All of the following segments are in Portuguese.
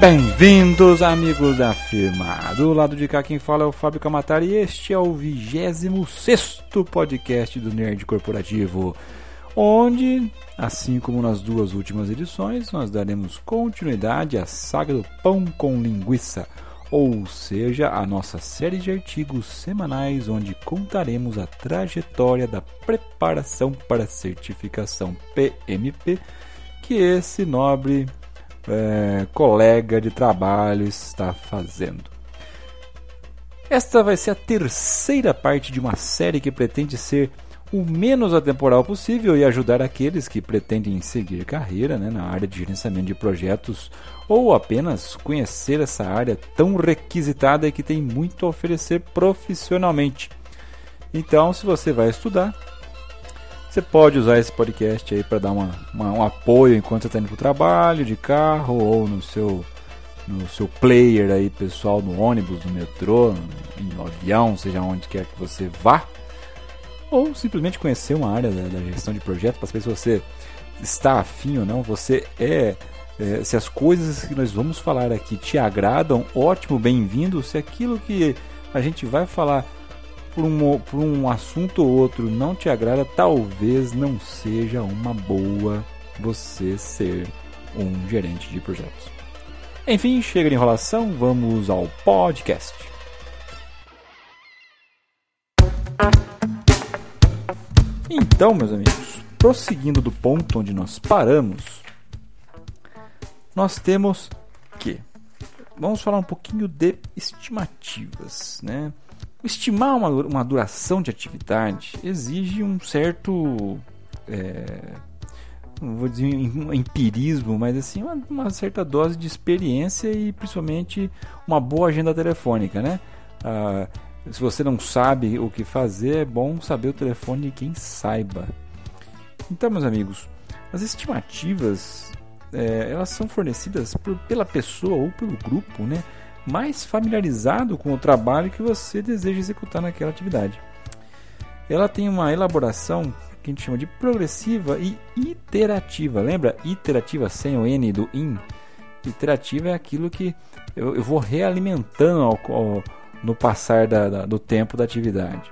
Bem-vindos, amigos da firma. Do lado de cá quem fala é o Fábio Camatari e este é o 26 podcast do Nerd Corporativo, onde, assim como nas duas últimas edições, nós daremos continuidade à saga do pão com linguiça, ou seja, a nossa série de artigos semanais onde contaremos a trajetória da preparação para a certificação PMP que esse nobre é, colega de trabalho está fazendo. Esta vai ser a terceira parte de uma série que pretende ser o menos atemporal possível e ajudar aqueles que pretendem seguir carreira né, na área de gerenciamento de projetos ou apenas conhecer essa área tão requisitada e que tem muito a oferecer profissionalmente. Então, se você vai estudar, você pode usar esse podcast aí para dar uma, uma, um apoio enquanto você está indo para o trabalho, de carro ou no seu, no seu player aí pessoal, no ônibus, no metrô, no avião, seja onde quer que você vá. Ou simplesmente conhecer uma área da, da gestão de projetos para saber se você está afim ou não, você é, é, se as coisas que nós vamos falar aqui te agradam, ótimo, bem-vindo. Se aquilo que a gente vai falar por um, por um assunto ou outro não te agrada, talvez não seja uma boa você ser um gerente de projetos. Enfim, chega de enrolação, vamos ao podcast. Então, meus amigos, prosseguindo do ponto onde nós paramos, nós temos que vamos falar um pouquinho de estimativas, né? Estimar uma, uma duração de atividade exige um certo. É, não vou dizer empirismo, mas assim, uma, uma, certa dose de experiência e principalmente uma boa agenda telefônica, né? Ah, se você não sabe o que fazer, é bom saber o telefone de quem saiba. Então, meus amigos, as estimativas é, elas são fornecidas por, pela pessoa ou pelo grupo, né? Mais familiarizado com o trabalho que você deseja executar naquela atividade. Ela tem uma elaboração que a gente chama de progressiva e iterativa. Lembra? Iterativa sem o N do in. Iterativa é aquilo que eu, eu vou realimentando ao, ao, no passar da, da, do tempo da atividade.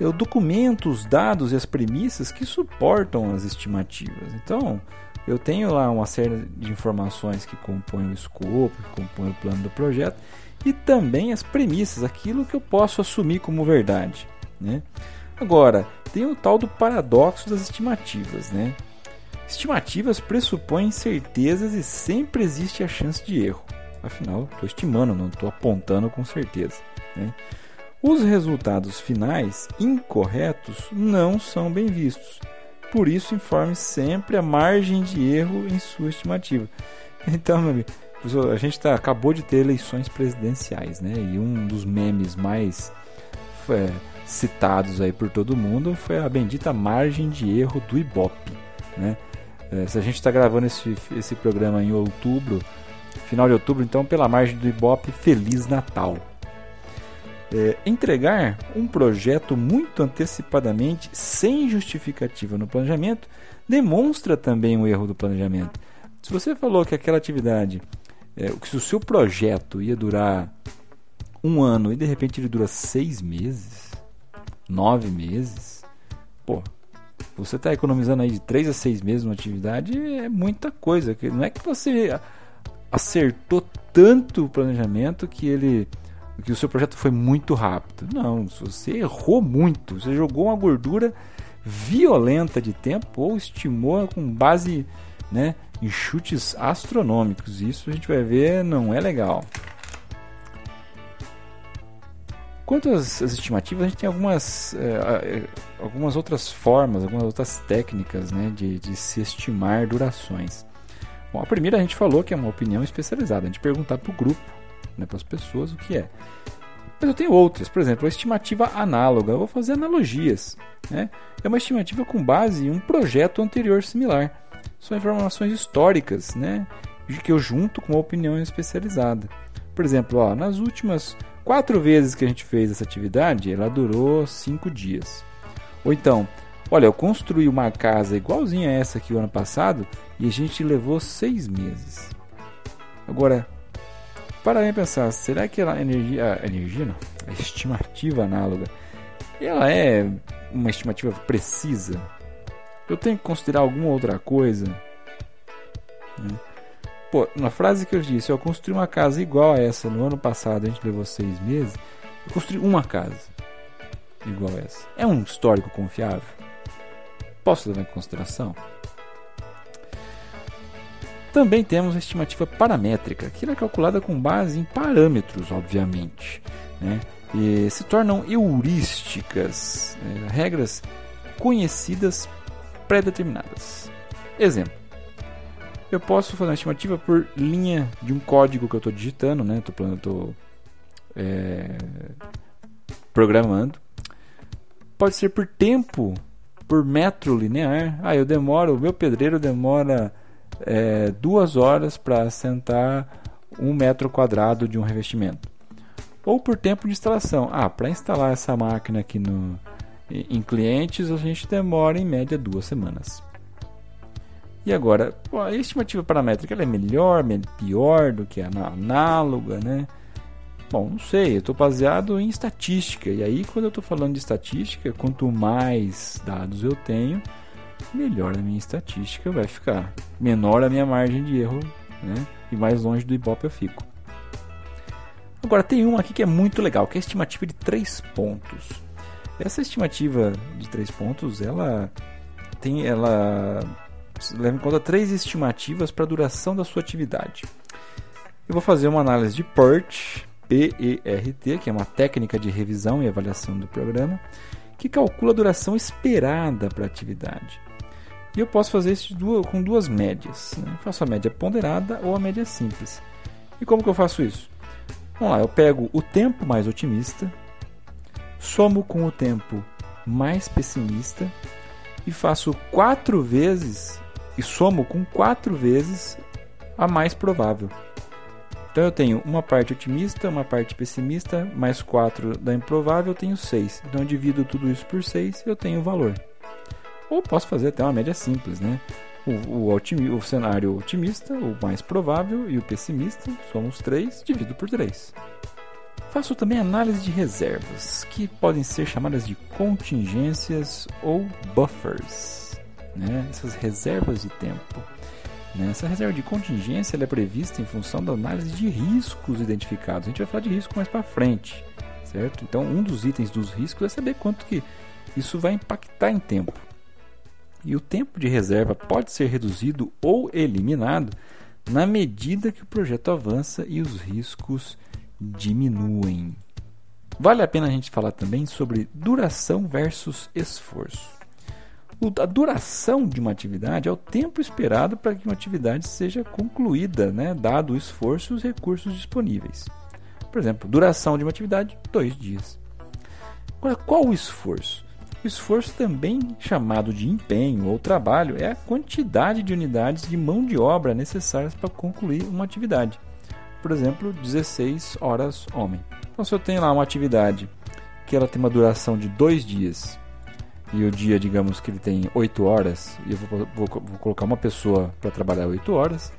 Eu documento os dados e as premissas que suportam as estimativas. Então, eu tenho lá uma série de informações que compõem o escopo, que compõem o plano do projeto e também as premissas, aquilo que eu posso assumir como verdade. Né? Agora, tem o tal do paradoxo das estimativas. Né? Estimativas pressupõem certezas e sempre existe a chance de erro. Afinal, estou estimando, não estou apontando com certeza. Né? Os resultados finais incorretos não são bem vistos por isso, informe sempre a margem de erro em sua estimativa. Então, meu amigo, a gente tá, acabou de ter eleições presidenciais, né? E um dos memes mais é, citados aí por todo mundo foi a bendita margem de erro do Ibope, né? É, se a gente está gravando esse, esse programa em outubro, final de outubro, então pela margem do Ibope, Feliz Natal. É, entregar um projeto muito antecipadamente, sem justificativa no planejamento, demonstra também um erro do planejamento. Se você falou que aquela atividade, é, se o seu projeto ia durar um ano e de repente ele dura seis meses, nove meses, pô, você está economizando aí de três a seis meses uma atividade, é muita coisa. Não é que você acertou tanto o planejamento que ele que o seu projeto foi muito rápido. Não, você errou muito, você jogou uma gordura violenta de tempo ou estimou com base né, em chutes astronômicos. Isso a gente vai ver não é legal. Quanto às, às estimativas, a gente tem algumas, é, algumas outras formas, algumas outras técnicas né, de, de se estimar durações. Bom, a primeira a gente falou que é uma opinião especializada, a gente perguntar para o grupo, né, para as pessoas o que é. Mas eu tenho outras, por exemplo, a estimativa análoga, eu vou fazer analogias. Né? É uma estimativa com base em um projeto anterior similar. São informações históricas, né? que eu junto com uma opinião especializada. Por exemplo, ó, nas últimas quatro vezes que a gente fez essa atividade, ela durou cinco dias. Ou então, olha, eu construí uma casa igualzinha a essa aqui o ano passado e a gente levou seis meses. Agora, para mim pensar, será que a energia, a energia não, a estimativa análoga, ela é uma estimativa precisa? Eu tenho que considerar alguma outra coisa? Né? Pô, na frase que eu disse, eu construí uma casa igual a essa no ano passado, a gente levou seis meses. Eu construí uma casa igual a essa. É um histórico confiável? Posso levar em consideração? Também temos a estimativa paramétrica, que é calculada com base em parâmetros, obviamente, né? e se tornam heurísticas, né? regras conhecidas pré-determinadas. Exemplo: eu posso fazer uma estimativa por linha de um código que eu estou digitando, né? Estou é, programando. Pode ser por tempo, por metro linear. Ah, eu demoro, o meu pedreiro demora é, duas horas para assentar um metro quadrado de um revestimento. Ou por tempo de instalação. Ah, para instalar essa máquina aqui no, em clientes, a gente demora em média duas semanas. E agora, a estimativa paramétrica é melhor, pior do que a análoga, né? Bom, não sei, eu estou baseado em estatística. E aí, quando eu estou falando de estatística, quanto mais dados eu tenho, melhor a minha estatística vai ficar. Menor a minha margem de erro, né? E mais longe do Ibope eu fico. Agora, tem uma aqui que é muito legal, que é a estimativa de 3 pontos. Essa estimativa de 3 pontos, ela tem, ela leva em conta três estimativas para a duração da sua atividade. Eu vou fazer uma análise de PERT, P-E-R-T, que é uma técnica de revisão e avaliação do programa, que calcula a duração esperada para a atividade. E eu posso fazer isso com duas médias. Né? faço a média ponderada ou a média simples. E como que eu faço isso? Vamos lá, eu pego o tempo mais otimista, somo com o tempo mais pessimista e faço quatro vezes e somo com quatro vezes a mais provável. Então eu tenho uma parte otimista, uma parte pessimista, mais quatro da improvável, eu tenho seis. Então eu divido tudo isso por seis, eu tenho o valor. Ou posso fazer até uma média simples, né? O, o, o cenário otimista, o mais provável, e o pessimista, somos três, divido por três. Faço também análise de reservas, que podem ser chamadas de contingências ou buffers né, essas reservas de tempo. Né? Essa reserva de contingência é prevista em função da análise de riscos identificados. A gente vai falar de risco mais para frente, certo? Então, um dos itens dos riscos é saber quanto que isso vai impactar em tempo. E o tempo de reserva pode ser reduzido ou eliminado na medida que o projeto avança e os riscos diminuem. Vale a pena a gente falar também sobre duração versus esforço a duração de uma atividade é o tempo esperado para que uma atividade seja concluída, né, dado o esforço e os recursos disponíveis. Por exemplo, duração de uma atividade, dois dias. Agora, qual o esforço? O esforço, também chamado de empenho ou trabalho, é a quantidade de unidades de mão de obra necessárias para concluir uma atividade. Por exemplo, 16 horas homem. Então, se eu tenho lá uma atividade que ela tem uma duração de dois dias e o dia, digamos que ele tem 8 horas, e eu vou, vou, vou colocar uma pessoa para trabalhar 8 horas,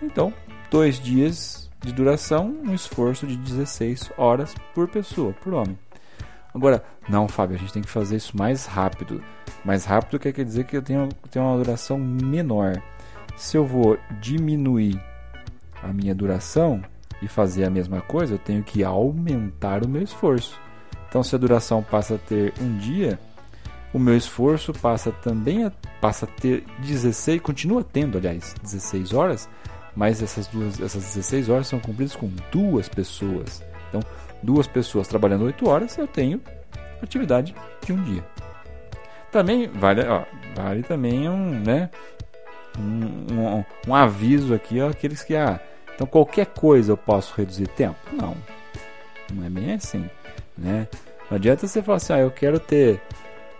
então, dois dias de duração, um esforço de 16 horas por pessoa, por homem. Agora, não, Fábio, a gente tem que fazer isso mais rápido. Mais rápido quer dizer que eu tenho, tenho uma duração menor. Se eu vou diminuir a minha duração e fazer a mesma coisa, eu tenho que aumentar o meu esforço. Então, se a duração passa a ter um dia, o meu esforço passa também a, passa a ter 16, continua tendo, aliás, 16 horas, mas essas duas essas 16 horas são cumpridas com duas pessoas. Duas pessoas trabalhando 8 horas, eu tenho atividade de um dia. Também vale, ó, vale também um, né, um, um, um aviso aqui, aqueles que ah, então qualquer coisa eu posso reduzir tempo? Não, não é bem assim, né? Não adianta você falar assim, ah, eu quero ter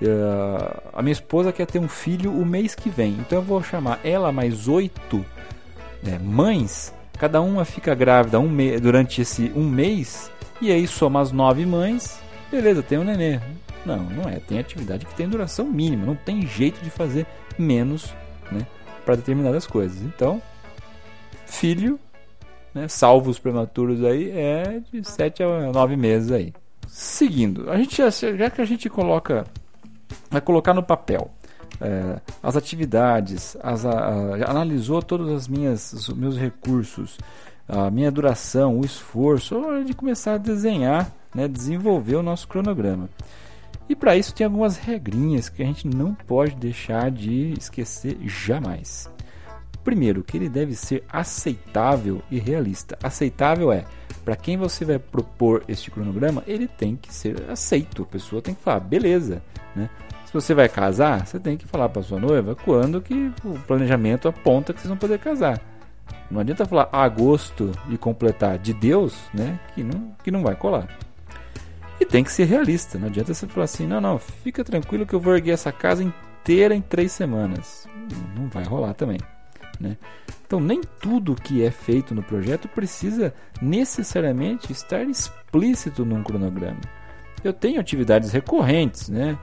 uh, a minha esposa quer ter um filho o mês que vem, então eu vou chamar ela mais oito né, mães, cada uma fica grávida um durante esse um mês e aí soma as nove mães, beleza, tem um nenê. Não, não é. Tem atividade que tem duração mínima, não tem jeito de fazer menos, né, para determinadas coisas. Então, filho, né, salvo os prematuros aí, é de 7 a 9 meses aí. Seguindo, a gente já, já que a gente coloca vai colocar no papel é, as atividades, as, a, a, analisou todos as minhas, os meus recursos, a minha duração, o esforço, hora de começar a desenhar, né, desenvolver o nosso cronograma. E para isso tem algumas regrinhas que a gente não pode deixar de esquecer jamais. Primeiro, que ele deve ser aceitável e realista. Aceitável é para quem você vai propor este cronograma, ele tem que ser aceito. A pessoa tem que falar, beleza, né? Se você vai casar, você tem que falar para sua noiva quando que o planejamento aponta que vocês vão poder casar. Não adianta falar agosto e completar de Deus, né? Que não, que não vai colar. E tem que ser realista. Não adianta você falar assim, não, não, fica tranquilo que eu vou erguer essa casa inteira em três semanas. Não vai rolar também. Né? Então, nem tudo que é feito no projeto precisa necessariamente estar explícito num cronograma. Eu tenho atividades recorrentes, né?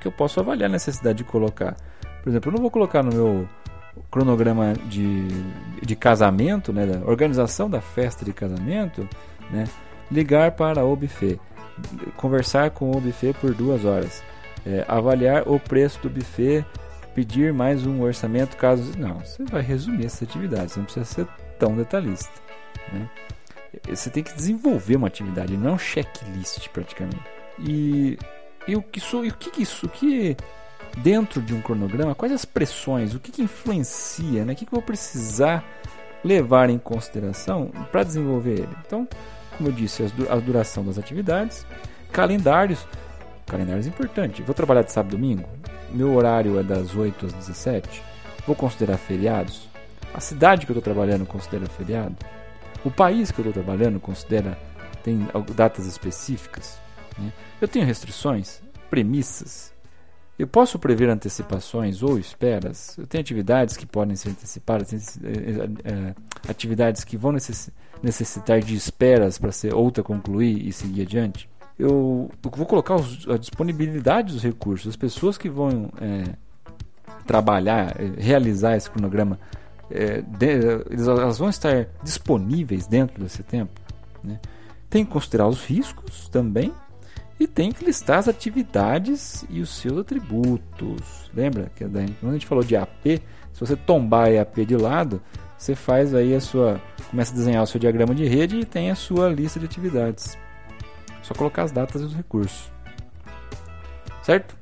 Que eu posso avaliar a necessidade de colocar. Por exemplo, eu não vou colocar no meu cronograma de, de casamento, né, da organização da festa de casamento, né, ligar para o buffet, conversar com o buffet por duas horas, é, avaliar o preço do buffet, pedir mais um orçamento caso não, você vai resumir essa atividade, você não precisa ser tão detalhista, né? Você tem que desenvolver uma atividade, não é um checklist praticamente. E, e o que isso, o que isso, o que dentro de um cronograma, quais as pressões, o que, que influencia, né? o que, que eu vou precisar levar em consideração para desenvolver ele. Então, como eu disse, a duração das atividades, calendários, calendários é importante. Vou trabalhar de sábado e domingo, meu horário é das 8 às 17, vou considerar feriados. A cidade que eu estou trabalhando considera feriado. O país que eu estou trabalhando considera tem datas específicas. Né? Eu tenho restrições, premissas, eu posso prever antecipações ou esperas? Eu tenho atividades que podem ser antecipadas, é, atividades que vão necessitar de esperas para ser outra concluir e seguir adiante. Eu, eu vou colocar os, a disponibilidade dos recursos, as pessoas que vão é, trabalhar, realizar esse cronograma, é, de, elas vão estar disponíveis dentro desse tempo. Né? Tem que considerar os riscos também e tem que listar as atividades e os seus atributos. Lembra que quando a gente falou de AP, se você tombar a AP de lado, você faz aí a sua, começa a desenhar o seu diagrama de rede e tem a sua lista de atividades. Só colocar as datas e os recursos. Certo?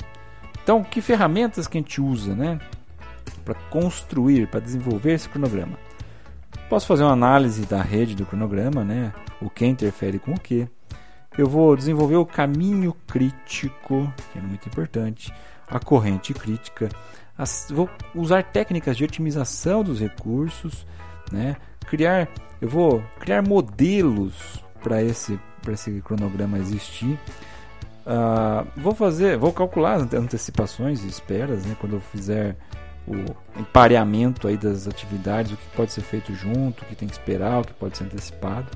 Então, que ferramentas que a gente usa, né, para construir, para desenvolver esse cronograma? Posso fazer uma análise da rede do cronograma, né? O que interfere com o que eu vou desenvolver o caminho crítico, que é muito importante, a corrente crítica, as, vou usar técnicas de otimização dos recursos, né? criar, eu vou criar modelos para esse, esse cronograma existir. Uh, vou fazer, vou calcular as antecipações e esperas, né? quando eu fizer o empareamento aí das atividades, o que pode ser feito junto, o que tem que esperar, o que pode ser antecipado.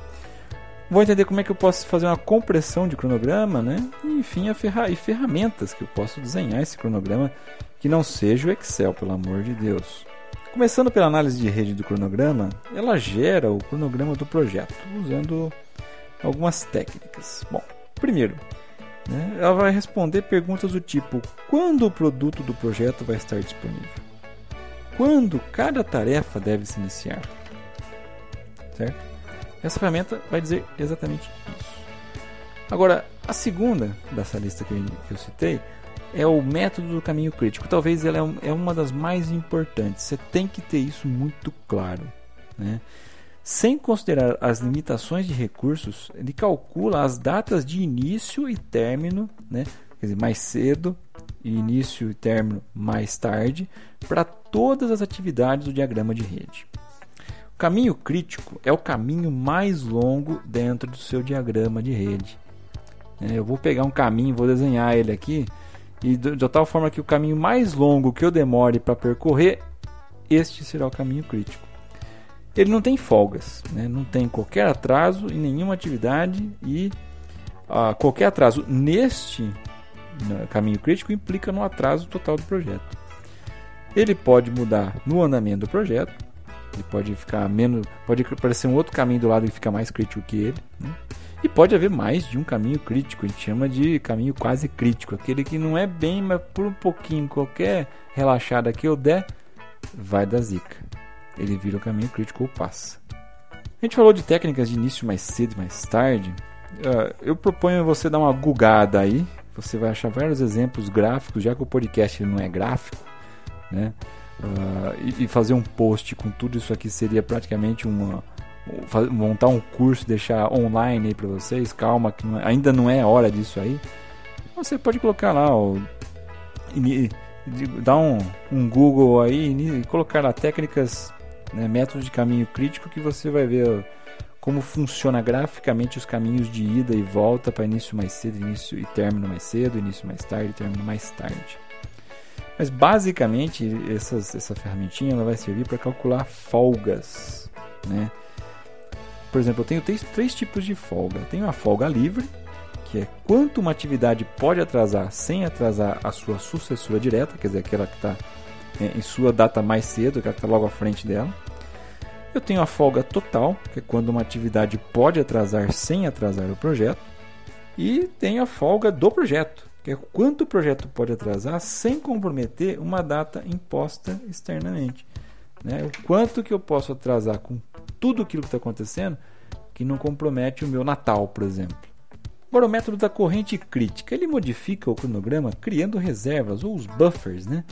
Vou entender como é que eu posso fazer uma compressão de cronograma, né? E, enfim, a ferra e ferramentas que eu posso desenhar esse cronograma que não seja o Excel, pelo amor de Deus. Começando pela análise de rede do cronograma, ela gera o cronograma do projeto, usando algumas técnicas. Bom, primeiro, né, ela vai responder perguntas do tipo: quando o produto do projeto vai estar disponível? Quando cada tarefa deve se iniciar? Certo? Essa ferramenta vai dizer exatamente isso. Agora, a segunda dessa lista que eu citei é o método do caminho crítico. Talvez ela é, é uma das mais importantes. Você tem que ter isso muito claro. Né? Sem considerar as limitações de recursos, ele calcula as datas de início e término, né? quer dizer, mais cedo, e início e término mais tarde, para todas as atividades do diagrama de rede. Caminho crítico é o caminho mais longo dentro do seu diagrama de rede. É, eu vou pegar um caminho, vou desenhar ele aqui, e de tal forma que o caminho mais longo que eu demore para percorrer, este será o caminho crítico. Ele não tem folgas, né? não tem qualquer atraso em nenhuma atividade e uh, qualquer atraso neste né, caminho crítico implica no atraso total do projeto. Ele pode mudar no andamento do projeto, ele pode ficar menos, pode aparecer um outro caminho do lado que fica mais crítico que ele, né? e pode haver mais de um caminho crítico, a gente chama de caminho quase crítico, aquele que não é bem, mas por um pouquinho, qualquer relaxada que eu der, vai dar zica. Ele vira o caminho crítico ou passa. A gente falou de técnicas de início mais cedo e mais tarde. Uh, eu proponho você dar uma gugada aí. Você vai achar vários exemplos gráficos, já que o podcast não é gráfico, né? Uh, e, fazer um post com tudo isso aqui seria praticamente uma montar um curso, deixar online aí para vocês. Calma, que não é, ainda não é hora disso aí. Você pode colocar lá, ó, dar um, um Google aí e colocar lá técnicas, né, métodos de caminho crítico que você vai ver como funciona graficamente os caminhos de ida e volta para início mais cedo, início e término mais cedo, início mais tarde, término mais tarde. Mas basicamente essas, essa ferramentinha ela vai servir para calcular folgas, né? Por exemplo, eu tenho três, três tipos de folga. Eu tenho a folga livre, que é quanto uma atividade pode atrasar sem atrasar a sua sucessora direta, quer dizer, aquela que está é, em sua data mais cedo, aquela que está logo à frente dela. Eu tenho a folga total, que é quando uma atividade pode atrasar sem atrasar o projeto. E tenho a folga do projeto, que é quanto o projeto pode atrasar sem comprometer uma data imposta externamente. Né? O quanto que eu posso atrasar com tudo aquilo que está acontecendo que não compromete o meu Natal, por exemplo. Agora, o método da corrente crítica, ele modifica o cronograma criando reservas ou os buffers, né,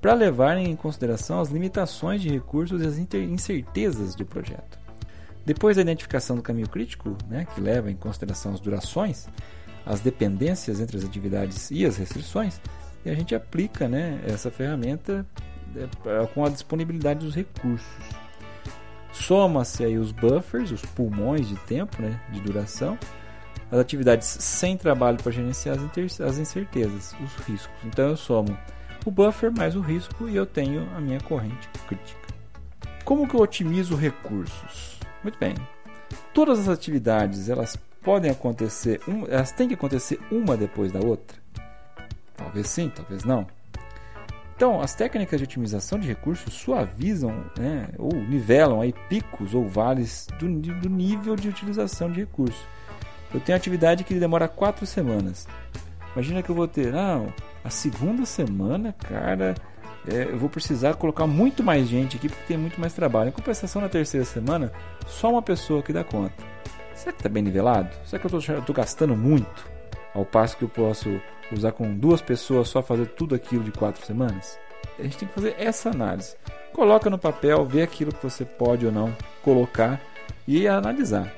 para levarem em consideração as limitações de recursos e as incertezas do projeto. Depois da identificação do caminho crítico, né, que leva em consideração as durações, as dependências entre as atividades e as restrições, e a gente aplica né, essa ferramenta é, com a disponibilidade dos recursos. Soma-se aí os buffers, os pulmões de tempo, né, de duração, as atividades sem trabalho para gerenciar as incertezas, os riscos. Então eu somo o buffer mais o risco e eu tenho a minha corrente crítica. Como que eu otimizo recursos? Muito bem. Todas as atividades elas podem acontecer, um, elas têm que acontecer uma depois da outra. Talvez sim, talvez não. Então, as técnicas de otimização de recursos suavizam né, ou nivelam aí picos ou vales do, do nível de utilização de recursos. Eu tenho atividade que demora quatro semanas. Imagina que eu vou ter, não, a segunda semana, cara, é, eu vou precisar colocar muito mais gente aqui porque tem muito mais trabalho. Em compensação, na terceira semana, só uma pessoa que dá conta. Será que está bem nivelado? Será que eu estou gastando muito? Ao passo que eu posso usar com duas pessoas só fazer tudo aquilo de quatro semanas? A gente tem que fazer essa análise. Coloca no papel, vê aquilo que você pode ou não colocar e analisar.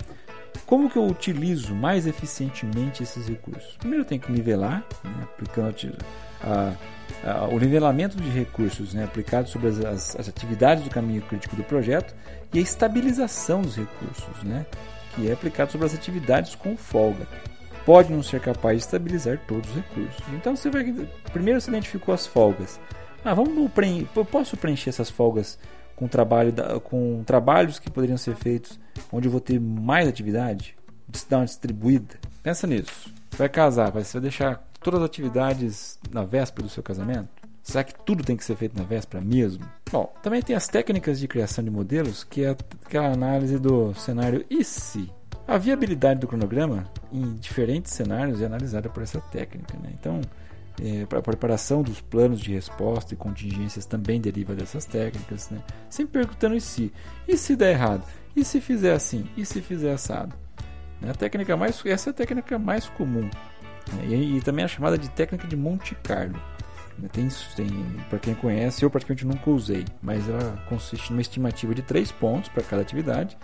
Como que eu utilizo mais eficientemente esses recursos? Primeiro eu tenho que nivelar, né, aplicando a, a, o nivelamento de recursos né, aplicado sobre as, as, as, atividades do caminho crítico do projeto e a estabilização dos recursos, né, que é aplicado sobre as atividades com folga. Pode não ser capaz de estabilizar todos os recursos. Então você vai. Primeiro você identificou as folgas. Ah, vamos preencher, posso preencher essas folgas com, trabalho com trabalhos que poderiam ser feitos onde eu vou ter mais atividade, dar uma distribuída. Pensa nisso. Vai casar, vai, você vai deixar todas as atividades na véspera do seu casamento? Será que tudo tem que ser feito na véspera mesmo? Bom, também tem as técnicas de criação de modelos, que é aquela análise do cenário e se. A viabilidade do cronograma em diferentes cenários é analisada por essa técnica. Né? Então, é, a preparação dos planos de resposta e contingências também deriva dessas técnicas, né? sempre perguntando e se. E se der errado? E se fizer assim? E se fizer assado? Né? A técnica mais, essa é a técnica mais comum. Né? E, e, também é chamada de técnica de Monte Carlo. Né? Tem, tem para quem conhece, eu praticamente nunca usei, mas ela consiste numa estimativa de três pontos para cada atividade,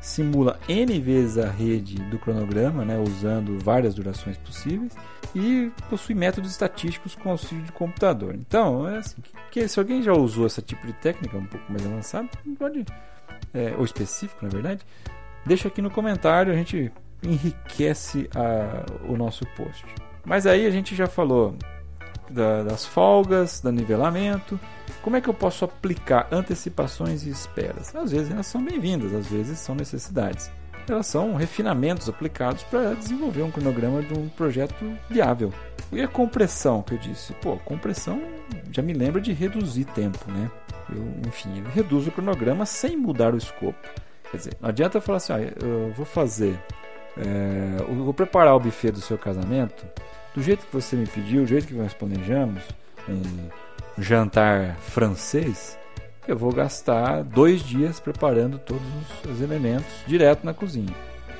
simula n vezes a rede do cronograma, né, usando várias durações possíveis, e possui métodos estatísticos com auxílio de computador. Então, é assim, que, se alguém já usou esse tipo de técnica um pouco mais avançada, pode, é, ou específico, na verdade, deixa aqui no comentário, a gente enriquece a, o nosso post. Mas aí a gente já falou da, das folgas, do nivelamento. Como é que eu posso aplicar antecipações e esperas? Às vezes elas são bem-vindas, às vezes são necessidades elas são refinamentos aplicados para desenvolver um cronograma de um projeto viável. E a compressão que eu disse? Pô, compressão já me lembra de reduzir tempo, né? Eu, enfim, reduz o cronograma sem mudar o escopo. Quer dizer, não adianta falar assim, ah, eu vou fazer, é, eu vou preparar o buffet do seu casamento do jeito que você me pediu, do jeito que nós planejamos, um jantar francês eu vou gastar dois dias preparando todos os elementos direto na cozinha.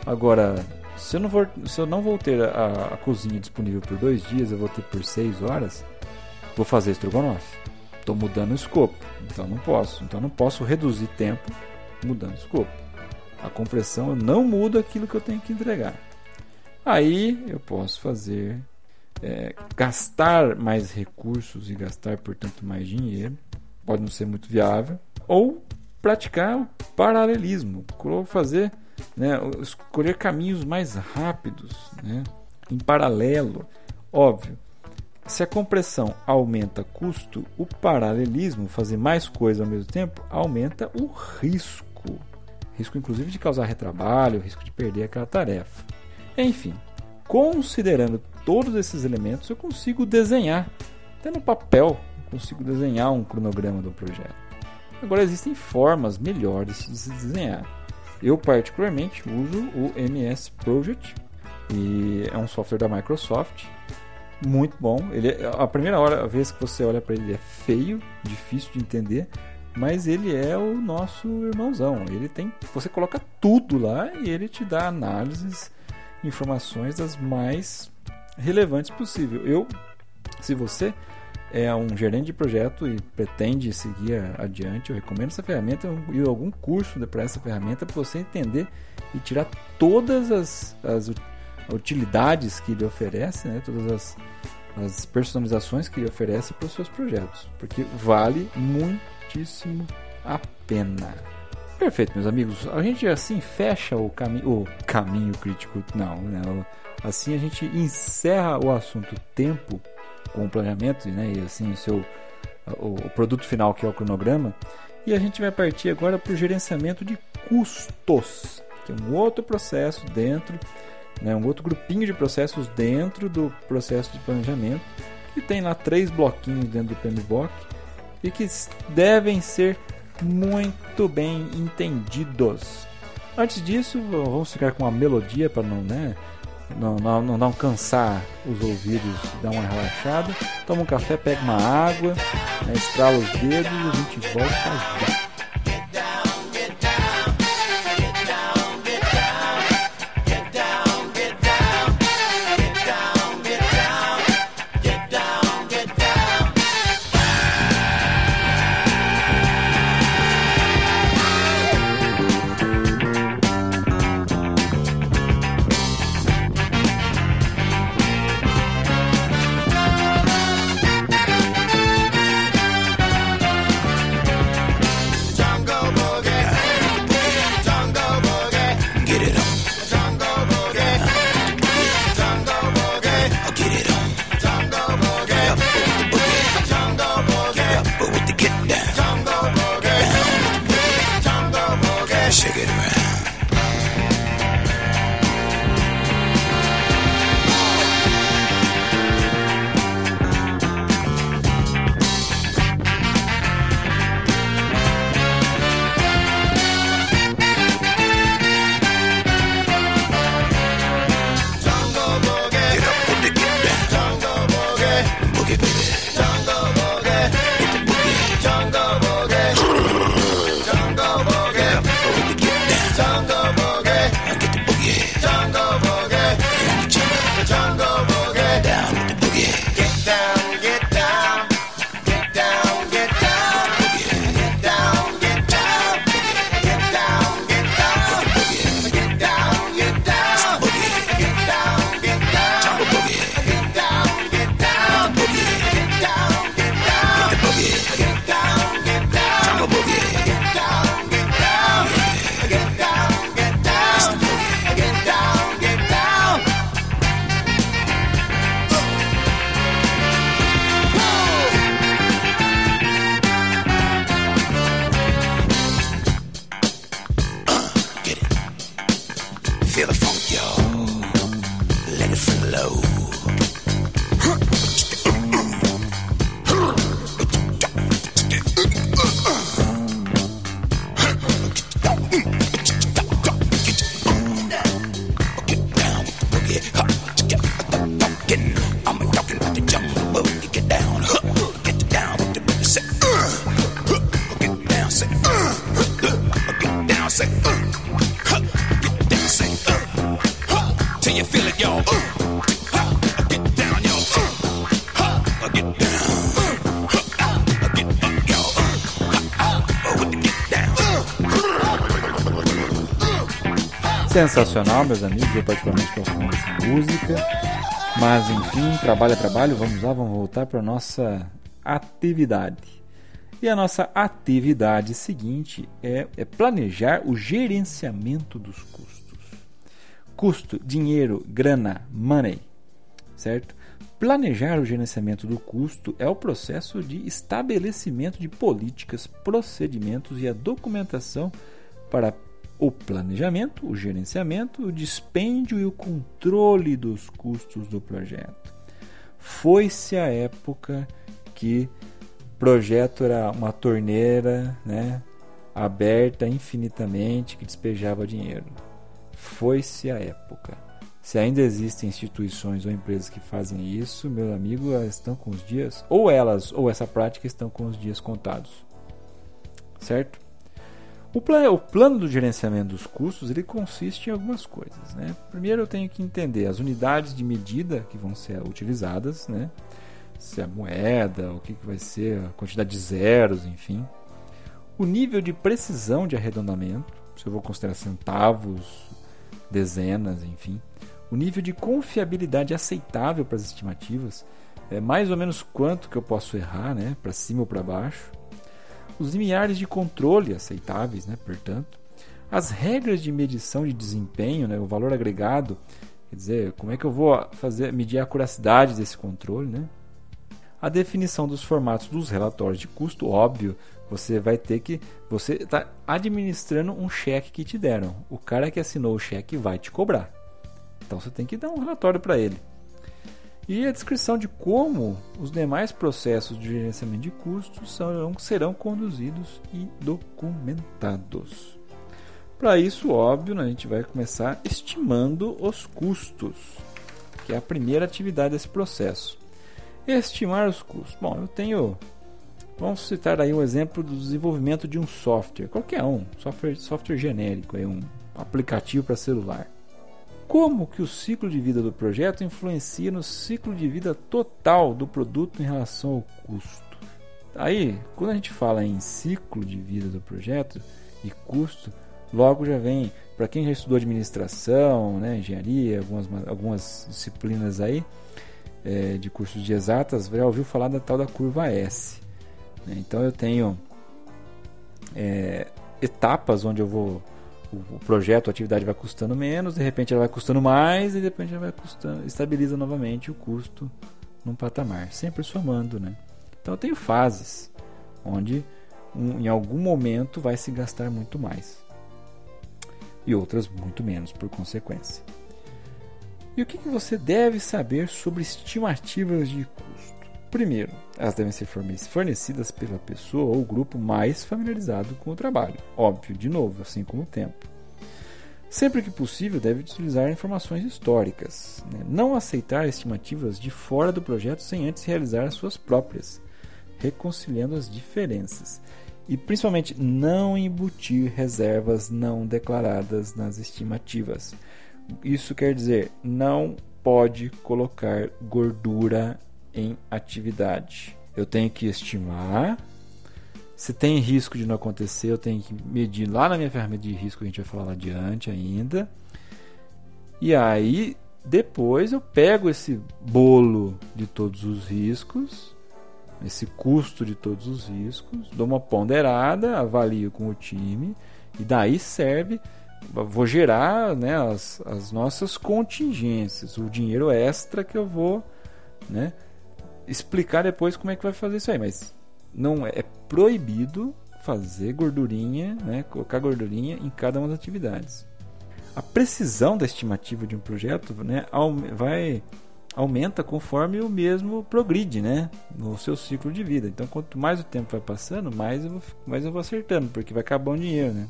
Agora, se eu não, for, se eu não vou ter a, a cozinha disponível por dois dias, eu vou ter por seis horas, vou fazer estrogonofe. Estou mudando o escopo, então não posso. Então não posso reduzir tempo mudando o escopo. A compressão não muda aquilo que eu tenho que entregar. Aí eu posso fazer é, gastar mais recursos e gastar, portanto, mais dinheiro pode não ser muito viável, ou praticar o paralelismo, fazer, né, escolher caminhos mais rápidos, né, em paralelo. Óbvio, se a compressão aumenta custo, o paralelismo, fazer mais coisas ao mesmo tempo, aumenta o risco. Risco, inclusive, de causar retrabalho, risco de perder aquela tarefa. Enfim, considerando todos esses elementos, eu consigo desenhar, até no papel, consigo desenhar um cronograma do projeto. Agora existem formas melhores de se desenhar. Eu particularmente uso o MS Project e é um software da Microsoft muito bom. Ele é, a primeira hora, a vez que você olha para ele é feio, difícil de entender, mas ele é o nosso irmãozão. Ele tem, você coloca tudo lá e ele te dá análises, informações das mais relevantes possível. Eu, se você é um gerente de projeto e pretende seguir adiante, eu recomendo essa ferramenta e algum curso para essa ferramenta para você entender e tirar todas as, as utilidades que ele oferece, né? todas as, as personalizações que ele oferece para os seus projetos, porque vale muitíssimo a pena. Perfeito, meus amigos. A gente assim fecha o, cami o caminho crítico, não, né? Assim a gente encerra o assunto tempo com o planejamento né, e assim o seu o, o produto final que é o cronograma. E a gente vai partir agora para o gerenciamento de custos, que é um outro processo dentro, né, um outro grupinho de processos dentro do processo de planejamento, que tem lá três bloquinhos dentro do PMBOK e que devem ser muito bem entendidos. Antes disso, vamos ficar com uma melodia para não, né, não, não, não, não cansar os ouvidos, dar uma relaxada. Toma um café, pega uma água, né, estrala os dedos e a gente volta já. Sensacional, meus amigos. Eu particularmente gosto muito dessa música. Mas enfim, trabalho é trabalho. Vamos lá, vamos voltar para nossa atividade. E a nossa atividade seguinte é, é planejar o gerenciamento dos custos. Custo, dinheiro, grana, money, certo? Planejar o gerenciamento do custo é o processo de estabelecimento de políticas, procedimentos e a documentação para o planejamento, o gerenciamento, o dispêndio e o controle dos custos do projeto. Foi-se a época que projeto era uma torneira né, aberta infinitamente que despejava dinheiro. Foi-se a época. Se ainda existem instituições ou empresas que fazem isso, meu amigo, elas estão com os dias, ou elas, ou essa prática estão com os dias contados. Certo? O, o plano do gerenciamento dos custos ele consiste em algumas coisas. Né? Primeiro eu tenho que entender as unidades de medida que vão ser utilizadas, né? se é a moeda, o que, que vai ser, a quantidade de zeros, enfim. O nível de precisão de arredondamento, se eu vou considerar centavos, dezenas, enfim. O nível de confiabilidade aceitável para as estimativas, é mais ou menos quanto que eu posso errar, né? para cima ou para baixo os limiares de controle aceitáveis, né, portanto, as regras de medição de desempenho, né, o valor agregado, quer dizer, como é que eu vou fazer medir a curacidade desse controle, né? A definição dos formatos dos relatórios de custo, óbvio, você vai ter que você está administrando um cheque que te deram. O cara que assinou o cheque vai te cobrar. Então você tem que dar um relatório para ele e a descrição de como os demais processos de gerenciamento de custos serão, serão conduzidos e documentados. Para isso, óbvio, né, a gente vai começar estimando os custos, que é a primeira atividade desse processo. Estimar os custos. Bom, eu tenho. Vamos citar aí um exemplo do desenvolvimento de um software, qualquer um, software, software genérico, aí um aplicativo para celular como que o ciclo de vida do projeto influencia no ciclo de vida total do produto em relação ao custo. Aí, quando a gente fala em ciclo de vida do projeto e custo, logo já vem, para quem já estudou administração, né, engenharia, algumas, algumas disciplinas aí é, de cursos de exatas, já ouviu falar da tal da curva S. Né? Então eu tenho é, etapas onde eu vou o projeto, a atividade vai custando menos, de repente ela vai custando mais e de repente ela vai custando, estabiliza novamente o custo num patamar, sempre somando, né? Então eu tenho fases onde um, em algum momento vai se gastar muito mais e outras muito menos por consequência. E o que, que você deve saber sobre estimativas de custo? Primeiro, elas devem ser fornecidas pela pessoa ou grupo mais familiarizado com o trabalho. Óbvio, de novo, assim como o tempo. Sempre que possível, deve utilizar informações históricas. Né? Não aceitar estimativas de fora do projeto sem antes realizar as suas próprias, reconciliando as diferenças. E principalmente, não embutir reservas não declaradas nas estimativas. Isso quer dizer, não pode colocar gordura em atividade. Eu tenho que estimar. Se tem risco de não acontecer, eu tenho que medir lá na minha ferramenta de risco, a gente vai falar lá adiante ainda. E aí, depois eu pego esse bolo de todos os riscos, esse custo de todos os riscos, dou uma ponderada, avalio com o time, e daí serve vou gerar né, as, as nossas contingências, o dinheiro extra que eu vou né, explicar depois como é que vai fazer isso aí, mas não é, é proibido fazer gordurinha, né, colocar gordurinha em cada uma das atividades. A precisão da estimativa de um projeto né, vai aumenta conforme o mesmo progride, né, no seu ciclo de vida. Então, quanto mais o tempo vai passando, mais eu vou, mais eu vou acertando, porque vai acabar o dinheiro, né.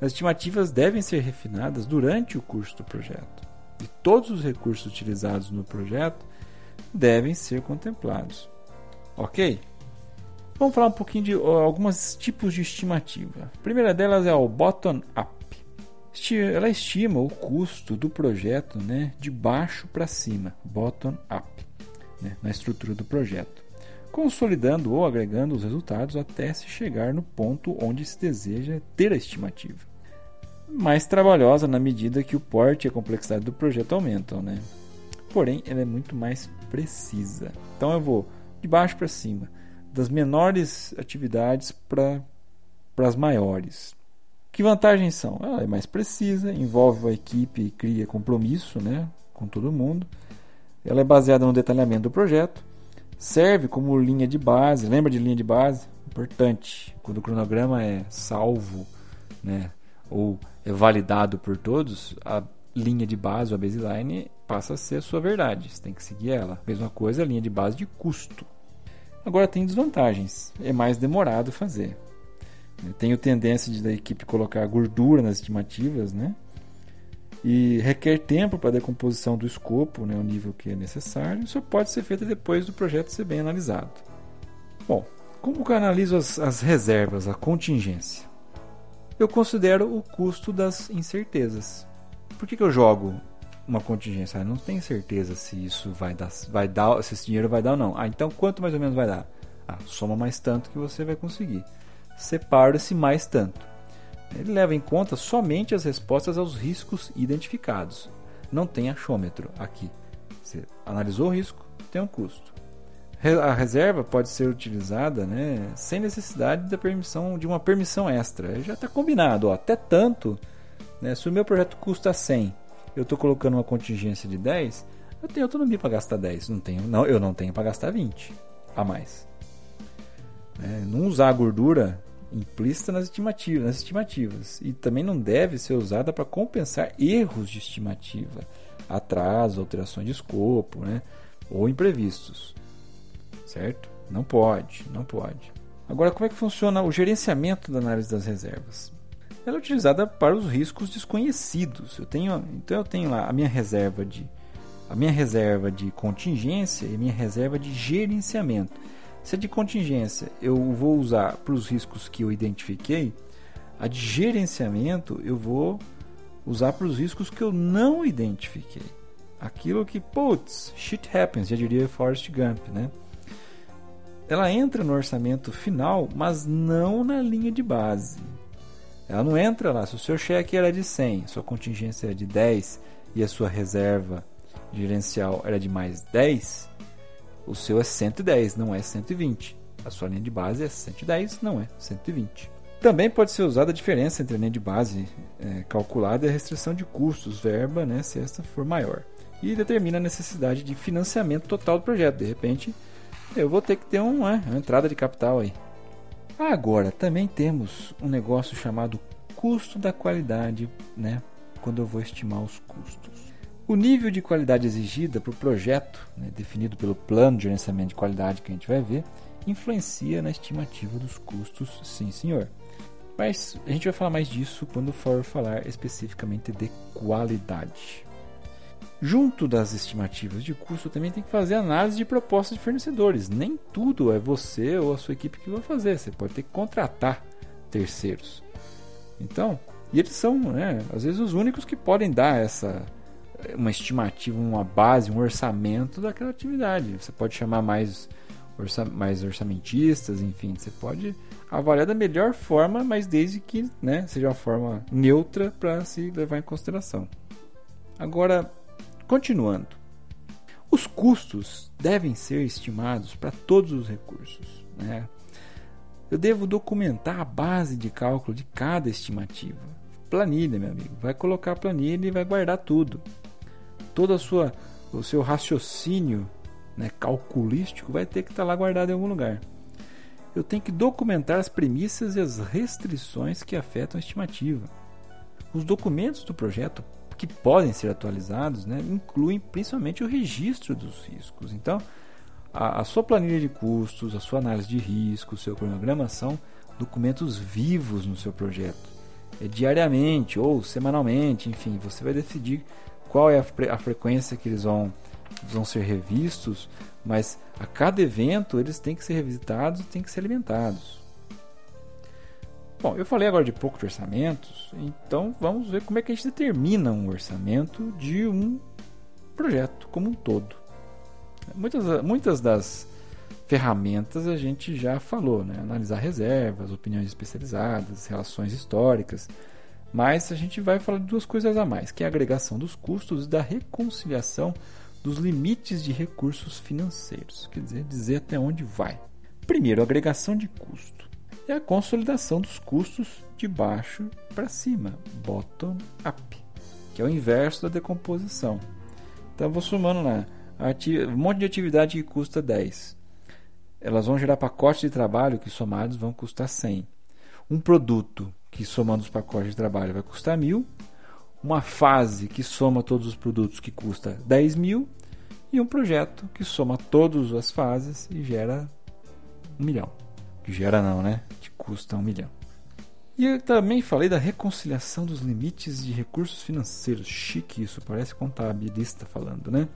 As estimativas devem ser refinadas durante o curso do projeto. E todos os recursos utilizados no projeto devem ser contemplados. Ok? Vamos falar um pouquinho de alguns tipos de estimativa. A primeira delas é o bottom-up. ela estima o custo do projeto né, de baixo para cima, bottom up, né, na estrutura do projeto, consolidando ou agregando os resultados até se chegar no ponto onde se deseja ter a estimativa. Mais trabalhosa na medida que o porte e a complexidade do projeto aumentam, né? Porém, ela é muito mais precisa. Então eu vou de baixo para cima, das menores atividades para as maiores. Que vantagens são? Ela é mais precisa, envolve a equipe e cria compromisso né, com todo mundo. Ela é baseada no detalhamento do projeto. Serve como linha de base. Lembra de linha de base? Importante. Quando o cronograma é salvo né, ou é validado por todos, a linha de base, a baseline, passa a ser a sua verdade. Você tem que seguir ela. Mesma coisa, a linha de base de custo. Agora tem desvantagens. É mais demorado fazer. Tenho tendência de da equipe colocar gordura nas estimativas, né? E requer tempo para a decomposição do escopo, né, o nível que é necessário. Isso pode ser feito depois do projeto ser bem analisado. Bom, como que eu analiso as, as reservas, a contingência? Eu considero o custo das incertezas. Por que, que eu jogo uma contingência? Eu não tenho certeza se isso vai dar, vai dar, se esse dinheiro vai dar ou não. Ah, então quanto mais ou menos vai dar? Ah, soma mais tanto que você vai conseguir separa-se mais tanto. Ele leva em conta somente as respostas aos riscos identificados. Não tem achômetro aqui. Você analisou o risco, tem um custo. A reserva pode ser utilizada né, sem necessidade da permissão de uma permissão extra. Já está combinado, ó, até tanto. Né, se o meu projeto custa 100, eu estou colocando uma contingência de 10, eu tenho autonomia para gastar 10. Não tenho, não, eu não tenho para gastar 20 a mais. É, não usar a gordura implícita nas estimativas, nas estimativas e também não deve ser usada para compensar erros de estimativa, atraso, alterações de escopo, né, ou imprevistos. Certo? Não pode, não pode. Agora, como é que funciona o gerenciamento da análise das reservas? Ela é utilizada para os riscos desconhecidos. Eu tenho, então eu tenho lá a minha reserva de a minha reserva de contingência e a minha reserva de gerenciamento. Se a de contingência eu vou usar para os riscos que eu identifiquei, a de gerenciamento eu vou usar para os riscos que eu não identifiquei. Aquilo que, putz, shit happens, já diria Forrest Gump, né? Ela entra no orçamento final, mas não na linha de base. Ela não entra lá. Se o seu cheque era de 100, sua contingência era de 10 e a sua reserva gerencial era de mais 10, o seu é 110, não é 120. A sua linha de base é 110, não é 120. Também pode ser usada a diferença entre a linha de base é, calculada e a restrição de custos, verba, né, se esta for maior. E determina a necessidade de financiamento total do projeto. De repente, eu vou ter que ter um, é, uma entrada de capital aí. Agora, também temos um negócio chamado custo da qualidade, né, quando eu vou estimar os custos. O nível de qualidade exigida para o projeto, né, definido pelo plano de gerenciamento de qualidade que a gente vai ver, influencia na estimativa dos custos, sim senhor. Mas a gente vai falar mais disso quando for falar especificamente de qualidade. Junto das estimativas de custo, também tem que fazer análise de propostas de fornecedores. Nem tudo é você ou a sua equipe que vai fazer. Você pode ter que contratar terceiros. Então, e eles são, né, às vezes, os únicos que podem dar essa uma estimativa, uma base, um orçamento daquela atividade. Você pode chamar mais, orça, mais orçamentistas, enfim, você pode avaliar da melhor forma, mas desde que né, seja uma forma neutra para se levar em consideração. Agora, continuando. Os custos devem ser estimados para todos os recursos. Né? Eu devo documentar a base de cálculo de cada estimativa. Planilha, meu amigo. Vai colocar a planilha e vai guardar tudo toda a sua o seu raciocínio né, calculístico vai ter que estar tá lá guardado em algum lugar. Eu tenho que documentar as premissas e as restrições que afetam a estimativa. Os documentos do projeto que podem ser atualizados né, incluem principalmente o registro dos riscos. Então, a, a sua planilha de custos, a sua análise de risco, o seu cronograma são documentos vivos no seu projeto. É diariamente ou semanalmente, enfim, você vai decidir qual é a, fre a frequência que eles vão, vão ser revistos, mas a cada evento eles têm que ser revisitados e têm que ser alimentados. Bom, eu falei agora de pouco de orçamentos, então vamos ver como é que a gente determina um orçamento de um projeto como um todo. Muitas, muitas das ferramentas a gente já falou, né? Analisar reservas, opiniões especializadas, relações históricas. Mas a gente vai falar de duas coisas a mais, que é a agregação dos custos e da reconciliação dos limites de recursos financeiros, quer dizer, dizer até onde vai. Primeiro, agregação de custo é a consolidação dos custos de baixo para cima, bottom up, que é o inverso da decomposição. Então, vou somando lá, um monte de atividade que custa 10. Elas vão gerar pacotes de trabalho que somados vão custar 100. Um produto que somando os pacotes de trabalho vai custar mil, uma fase que soma todos os produtos que custa 10 mil e um projeto que soma todas as fases e gera um milhão. Que gera não, né? Custa um milhão. E eu também falei da reconciliação dos limites de recursos financeiros. Chique isso, parece contabilista falando, né?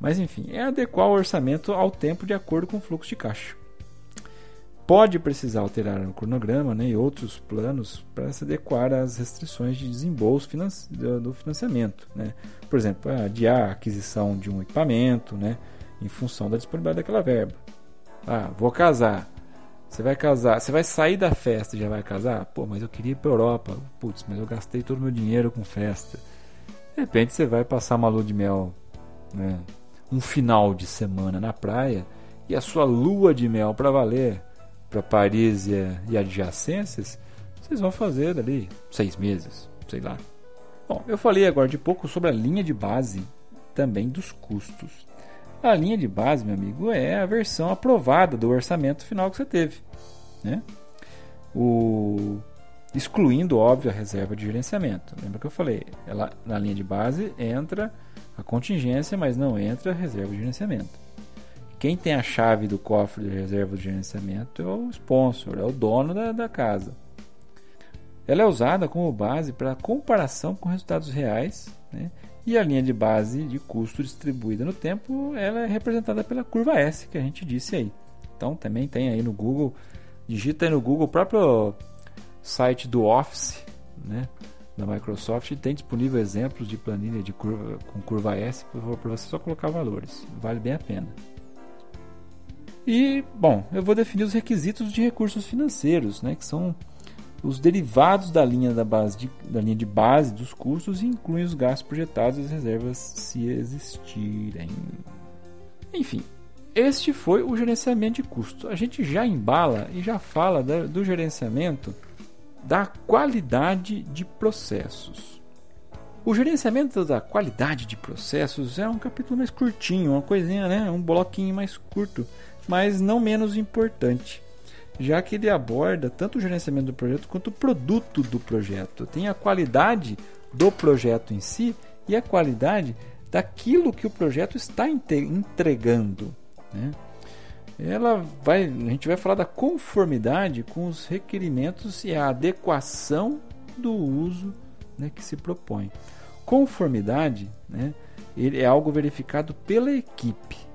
Mas enfim, é adequar o orçamento ao tempo de acordo com o fluxo de caixa pode precisar alterar o cronograma né, e outros planos para se adequar às restrições de desembolso do financiamento. Né? Por exemplo, adiar a aquisição de um equipamento né, em função da disponibilidade daquela verba. Ah, vou casar. Você vai casar, você vai sair da festa e já vai casar? Pô, mas eu queria ir para Europa. Putz, mas eu gastei todo o meu dinheiro com festa. De repente você vai passar uma lua de mel, né? um final de semana na praia e a sua lua de mel para valer para Paris e adjacências, vocês vão fazer dali seis meses, sei lá. Bom, eu falei agora de pouco sobre a linha de base também dos custos. A linha de base, meu amigo, é a versão aprovada do orçamento final que você teve, né? O excluindo, óbvio, a reserva de gerenciamento. Lembra que eu falei? Ela, na linha de base entra a contingência, mas não entra a reserva de gerenciamento. Quem tem a chave do cofre de reserva de gerenciamento é o sponsor, é o dono da, da casa. Ela é usada como base para comparação com resultados reais né? E a linha de base de custo distribuída no tempo ela é representada pela curva S que a gente disse aí. Então também tem aí no Google, digita aí no Google o próprio site do Office né? da Microsoft tem disponível exemplos de planilha de curva, com curva S para você só colocar valores. Vale bem a pena. E, bom, eu vou definir os requisitos de recursos financeiros, né, que são os derivados da linha, da, base de, da linha de base dos custos incluem os gastos projetados e as reservas se existirem. Enfim, este foi o gerenciamento de custo. A gente já embala e já fala da, do gerenciamento da qualidade de processos. O gerenciamento da qualidade de processos é um capítulo mais curtinho, uma coisinha, né, um bloquinho mais curto mas não menos importante, já que ele aborda tanto o gerenciamento do projeto quanto o produto do projeto. Tem a qualidade do projeto em si e a qualidade daquilo que o projeto está entregando. Né? Ela vai, a gente vai falar da conformidade com os requerimentos e a adequação do uso né, que se propõe. Conformidade né, ele é algo verificado pela equipe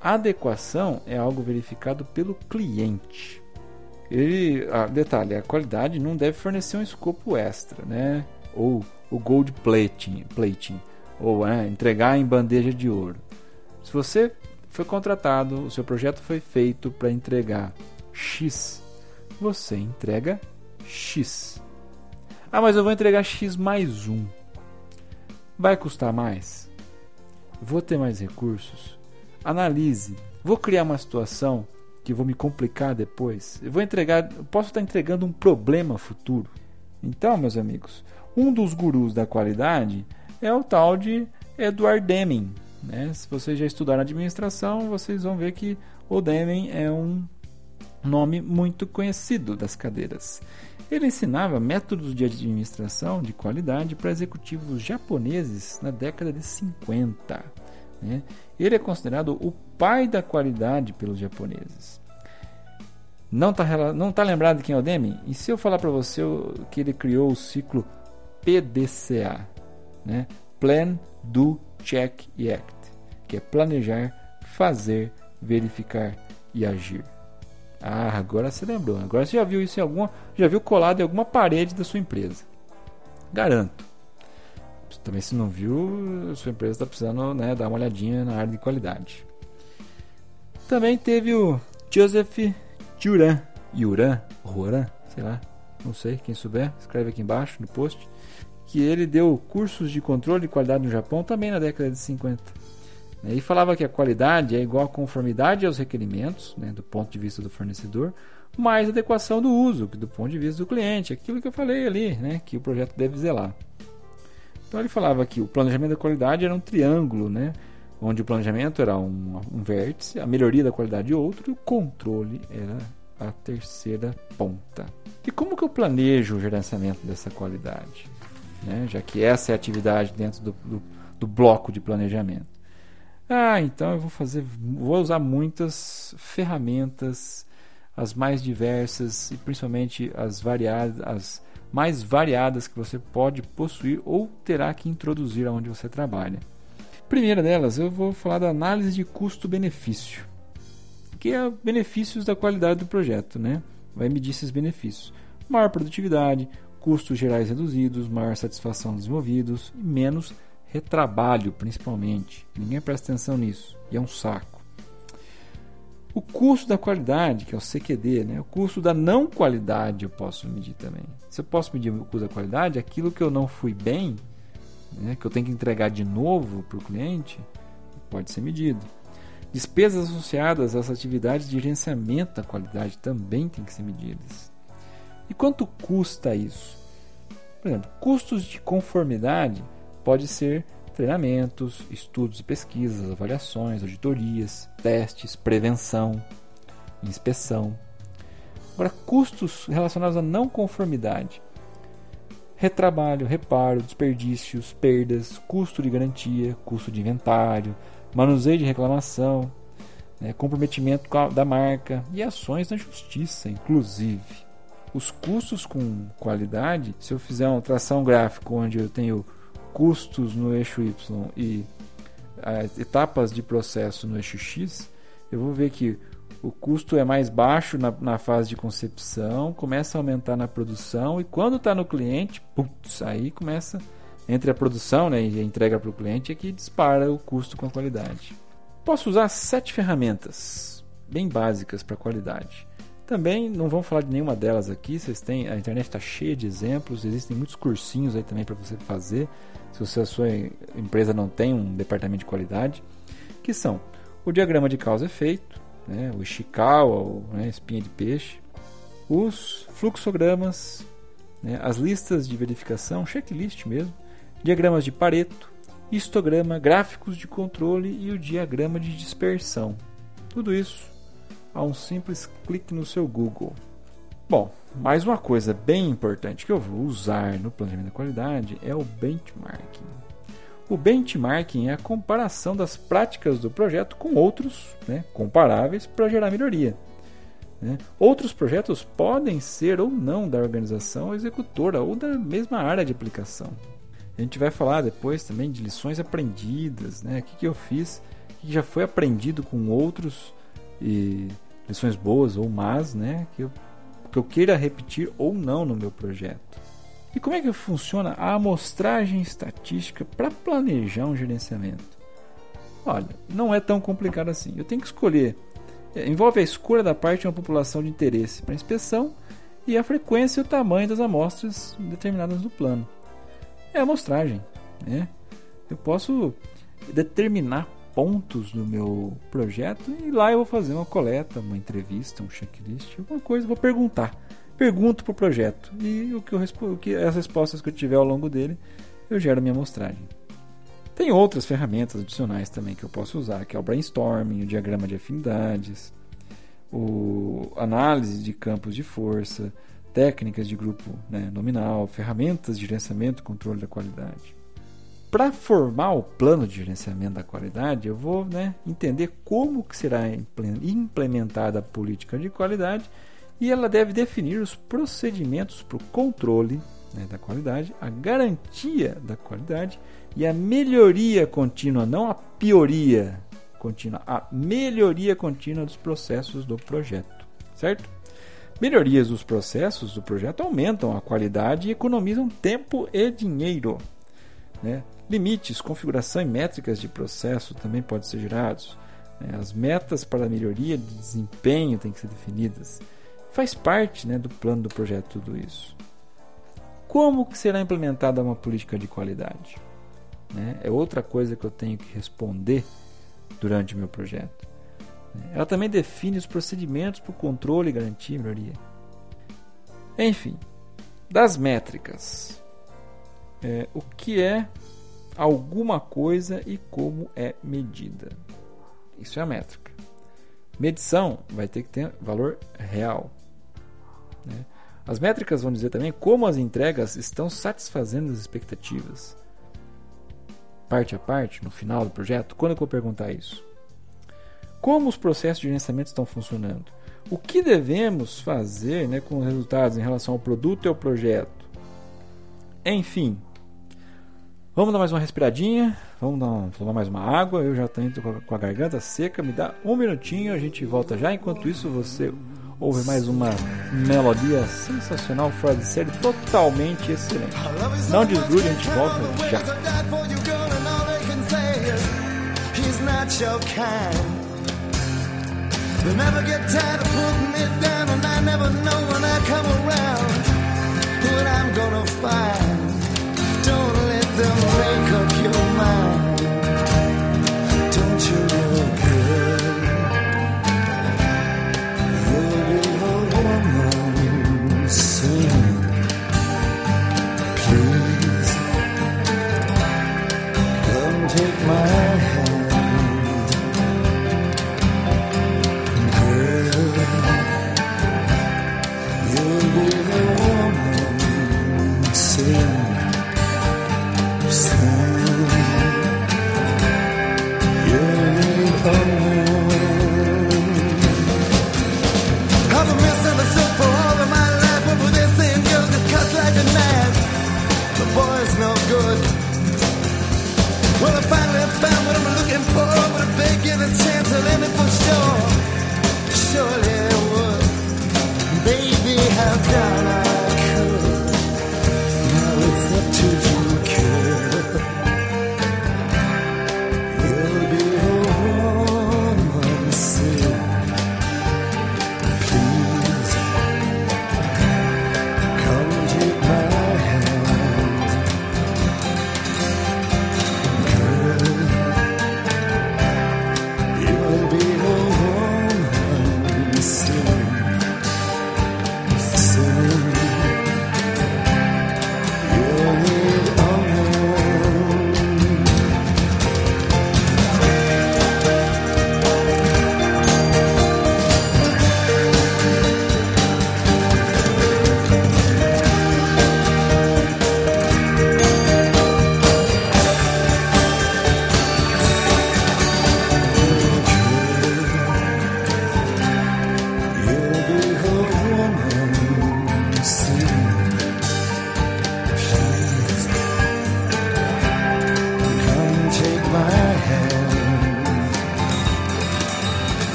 adequação é algo verificado pelo cliente. Ele, ah, detalhe, a qualidade não deve fornecer um escopo extra, né? Ou o gold plating, plating ou é, entregar em bandeja de ouro. Se você foi contratado, o seu projeto foi feito para entregar X, você entrega X. Ah, mas eu vou entregar X mais um. Vai custar mais? Vou ter mais recursos? Analise. Vou criar uma situação que vou me complicar depois. Eu vou entregar, posso estar entregando um problema futuro. Então, meus amigos, um dos gurus da qualidade é o tal de Edward Deming. Né? Se vocês já estudaram administração, vocês vão ver que o Deming é um nome muito conhecido das cadeiras. Ele ensinava métodos de administração de qualidade para executivos japoneses na década de 50. Né? Ele é considerado o pai da qualidade pelos japoneses. Não está não tá lembrado de quem é o Deming? E se eu falar para você que ele criou o ciclo PDCA, né? Plan, Do, Check e Act, que é planejar, fazer, verificar e agir. Ah, agora você lembrou. Agora você já viu isso em alguma. Já viu colado em alguma parede da sua empresa. Garanto. Também se não viu, sua empresa está precisando né, dar uma olhadinha na área de qualidade. Também teve o Joseph Juran. Juran? Juran? Sei lá. Não sei. Quem souber, escreve aqui embaixo no post. Que ele deu cursos de controle de qualidade no Japão também na década de 50. E falava que a qualidade é igual a conformidade aos requerimentos, né, do ponto de vista do fornecedor, mais adequação do uso, do ponto de vista do cliente. Aquilo que eu falei ali, né, que o projeto deve zelar. Então ele falava que o planejamento da qualidade era um triângulo, né, onde o planejamento era um, um vértice, a melhoria da qualidade outro e o controle era a terceira ponta. E como que eu planejo o gerenciamento dessa qualidade? Né, já que essa é a atividade dentro do, do, do bloco de planejamento. Ah, então eu vou fazer, vou usar muitas ferramentas, as mais diversas e principalmente as variadas, as mais variadas que você pode possuir ou terá que introduzir aonde você trabalha. Primeira delas, eu vou falar da análise de custo-benefício, que é benefícios da qualidade do projeto, né? Vai medir esses benefícios: maior produtividade, custos gerais reduzidos, maior satisfação dos desenvolvidos e menos retrabalho, principalmente. Ninguém presta atenção nisso e é um saco. O custo da qualidade, que é o CQD, né? o custo da não qualidade eu posso medir também. Se eu posso medir o custo da qualidade, aquilo que eu não fui bem, né? que eu tenho que entregar de novo para o cliente, pode ser medido. Despesas associadas às atividades de gerenciamento da qualidade também têm que ser medidas. E quanto custa isso? Por exemplo, custos de conformidade pode ser treinamentos, estudos e pesquisas, avaliações, auditorias, testes, prevenção, inspeção. Agora, custos relacionados à não conformidade. Retrabalho, reparo, desperdícios, perdas, custo de garantia, custo de inventário, manuseio de reclamação, né, comprometimento da marca e ações na justiça, inclusive. Os custos com qualidade, se eu fizer uma tração gráfica onde eu tenho custos no eixo Y e as etapas de processo no eixo X, eu vou ver que o custo é mais baixo na, na fase de concepção, começa a aumentar na produção e quando está no cliente, putz, aí começa entre a produção né, e a entrega para o cliente é que dispara o custo com a qualidade. Posso usar sete ferramentas bem básicas para qualidade. Também não vamos falar de nenhuma delas aqui, vocês têm, a internet está cheia de exemplos, existem muitos cursinhos aí também para você fazer se a sua empresa não tem um departamento de qualidade, que são o diagrama de causa e efeito, né, o Ishikawa, né, espinha de peixe, os fluxogramas, né, as listas de verificação, checklist mesmo, diagramas de Pareto, histograma, gráficos de controle e o diagrama de dispersão. Tudo isso a um simples clique no seu Google. Bom, mais uma coisa bem importante que eu vou usar no planejamento da qualidade é o benchmarking. O benchmarking é a comparação das práticas do projeto com outros né, comparáveis para gerar melhoria. Né? Outros projetos podem ser ou não da organização executora ou da mesma área de aplicação. A gente vai falar depois também de lições aprendidas, né? o que, que eu fiz, o que já foi aprendido com outros, e lições boas ou más, né? que eu que eu queira repetir ou não no meu projeto. E como é que funciona a amostragem estatística para planejar um gerenciamento? Olha, não é tão complicado assim. Eu tenho que escolher. É, envolve a escolha da parte de uma população de interesse para inspeção e a frequência e o tamanho das amostras determinadas no plano. É amostragem. Né? Eu posso determinar pontos do meu projeto e lá eu vou fazer uma coleta, uma entrevista, um checklist, alguma coisa, vou perguntar. Pergunto para o projeto e o que, eu, o que as respostas que eu tiver ao longo dele, eu gero minha amostragem. Tem outras ferramentas adicionais também que eu posso usar, que é o brainstorming, o diagrama de afinidades, o análise de campos de força, técnicas de grupo né, nominal, ferramentas de gerenciamento e controle da qualidade para formar o plano de gerenciamento da qualidade, eu vou né, entender como que será implementada a política de qualidade e ela deve definir os procedimentos para o controle né, da qualidade, a garantia da qualidade e a melhoria contínua, não a pioria contínua, a melhoria contínua dos processos do projeto. certo? Melhorias dos processos do projeto aumentam a qualidade e economizam tempo e dinheiro. Né? Limites, configuração e métricas de processo também podem ser gerados. Né? As metas para a melhoria de desempenho têm que ser definidas. Faz parte né, do plano do projeto tudo isso. Como que será implementada uma política de qualidade? Né? É outra coisa que eu tenho que responder durante o meu projeto. Ela também define os procedimentos para o controle e garantia e melhoria. Enfim, das métricas. É, o que é alguma coisa e como é medida. Isso é a métrica. Medição vai ter que ter valor real. Né? As métricas vão dizer também como as entregas estão satisfazendo as expectativas. Parte a parte, no final do projeto, quando eu vou perguntar isso? Como os processos de gerenciamento estão funcionando? O que devemos fazer né, com os resultados em relação ao produto e ao projeto? Enfim, vamos dar mais uma respiradinha, vamos dar, tomar mais uma água. Eu já estou com a garganta seca, me dá um minutinho, a gente volta já. Enquanto isso, você ouve mais uma melodia sensacional, fora de série, totalmente excelente. Não desgrude, a gente volta já. Never get tired of putting me down,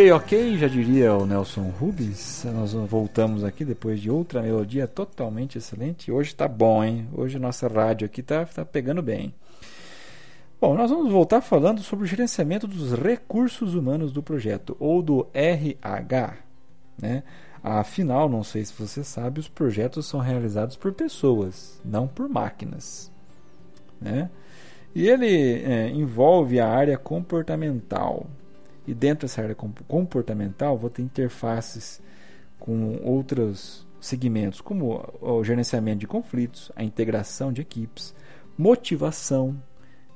Ok, ok, já diria o Nelson Rubens. Nós voltamos aqui depois de outra melodia totalmente excelente. Hoje tá bom, hein? Hoje nossa rádio aqui tá, tá pegando bem. Bom, nós vamos voltar falando sobre o gerenciamento dos recursos humanos do projeto, ou do RH. Né? Afinal, não sei se você sabe, os projetos são realizados por pessoas, não por máquinas. Né? E ele é, envolve a área comportamental. E dentro dessa área comportamental, vou ter interfaces com outros segmentos, como o gerenciamento de conflitos, a integração de equipes, motivação,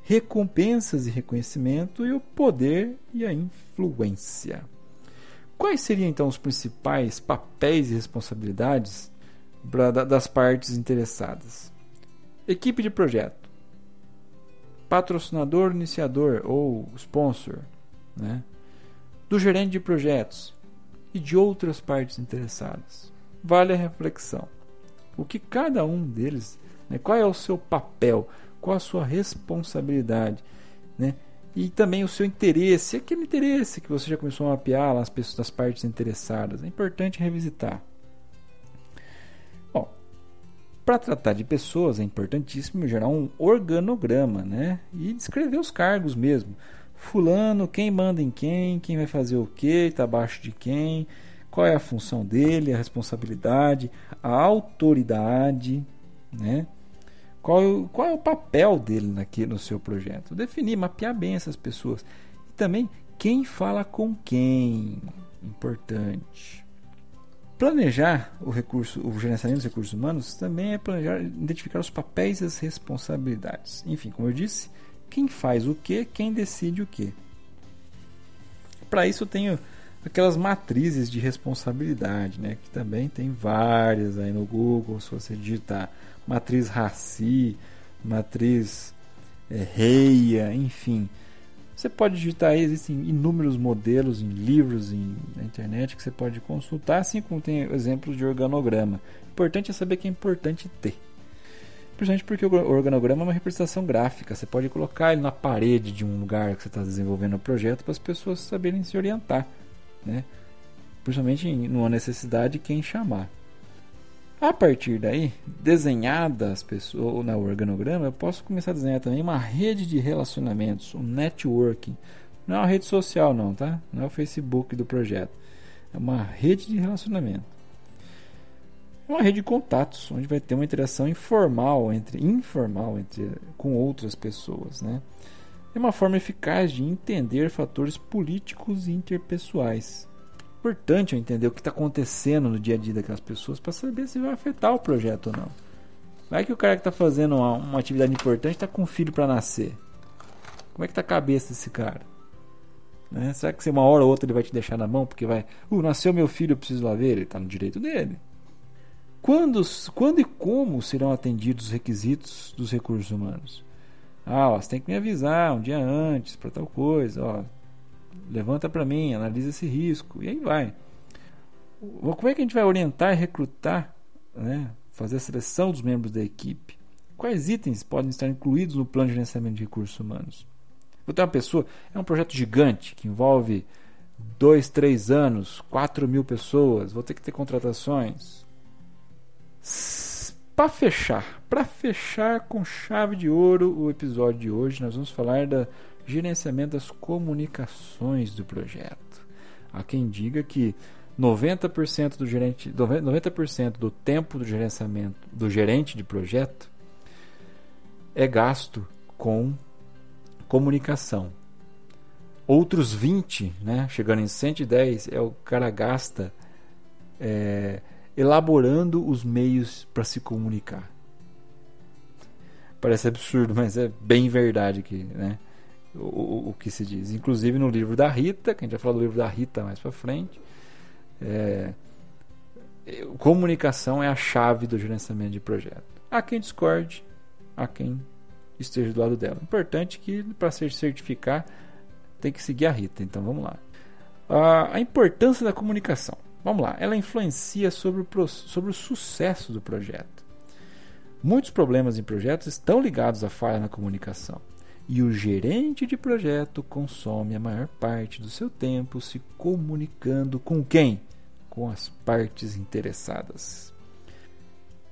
recompensas e reconhecimento e o poder e a influência. Quais seriam então os principais papéis e responsabilidades das partes interessadas. Equipe de projeto. Patrocinador, iniciador ou sponsor. Né? Do gerente de projetos e de outras partes interessadas. Vale a reflexão. O que cada um deles, né, qual é o seu papel, qual a sua responsabilidade, né? e também o seu interesse, aquele interesse que você já começou a mapear lá as pessoas, as partes interessadas. É importante revisitar. Bom, para tratar de pessoas é importantíssimo gerar um organograma, né? E descrever os cargos mesmo. Fulano, quem manda em quem, quem vai fazer o que, está abaixo de quem, qual é a função dele, a responsabilidade, a autoridade, né? Qual, qual é o papel dele aqui no seu projeto? Definir, mapear bem essas pessoas. E também quem fala com quem. Importante. Planejar o recurso, o gerenciamento dos recursos humanos também é planejar, identificar os papéis e as responsabilidades. Enfim, como eu disse, quem faz o que, quem decide o que. Para isso eu tenho aquelas matrizes de responsabilidade, né, que também tem várias aí no Google, se você digitar matriz Raci, matriz é, Reia, enfim. Você pode digitar aí, existem inúmeros modelos em livros, em, na internet que você pode consultar, assim como tem exemplos de organograma. O importante é saber que é importante ter. Principalmente porque o organograma é uma representação gráfica. Você pode colocar ele na parede de um lugar que você está desenvolvendo o projeto para as pessoas saberem se orientar. Né? Principalmente numa necessidade quem chamar. A partir daí, desenhada as pessoas na organograma, eu posso começar a desenhar também uma rede de relacionamentos, um networking. Não é uma rede social não, tá? Não é o Facebook do projeto. É uma rede de relacionamento. Uma rede de contatos, onde vai ter uma interação informal entre informal entre com outras pessoas, né? É uma forma eficaz de entender fatores políticos e interpessoais importante eu entender o que está acontecendo no dia a dia daquelas pessoas para saber se vai afetar o projeto ou não. Vai que o cara que está fazendo uma, uma, atividade importante está com um filho para nascer. Como é que está a cabeça desse cara? Né? Será que se uma hora ou outra ele vai te deixar na mão porque vai, uh, nasceu meu filho, eu preciso lá ver? Ele está no direito dele. Quando, quando e como serão atendidos os requisitos dos recursos humanos? Ah, ó, você tem que me avisar um dia antes para tal coisa. Ó, levanta para mim, analisa esse risco e aí vai. Como é que a gente vai orientar e recrutar, né, fazer a seleção dos membros da equipe? Quais itens podem estar incluídos no plano de gerenciamento de recursos humanos? Vou ter uma pessoa, é um projeto gigante que envolve dois, três anos, quatro mil pessoas, vou ter que ter contratações. Para fechar, para fechar com chave de ouro o episódio de hoje, nós vamos falar da gerenciamento das comunicações do projeto. Há quem diga que 90% do gerente, 90% do tempo do gerenciamento do gerente de projeto é gasto com comunicação. Outros 20, né, chegando em 110, é o cara gasta é, elaborando os meios para se comunicar. Parece absurdo, mas é bem verdade que, né? o, o, que se diz. Inclusive no livro da Rita, que a gente vai falar do livro da Rita mais para frente, é, comunicação é a chave do gerenciamento de projeto. Há quem discorde, há quem esteja do lado dela. Importante que para ser certificar tem que seguir a Rita. Então vamos lá. A importância da comunicação. Vamos lá. Ela influencia sobre o, sobre o sucesso do projeto. Muitos problemas em projetos estão ligados à falha na comunicação e o gerente de projeto consome a maior parte do seu tempo se comunicando com quem? Com as partes interessadas.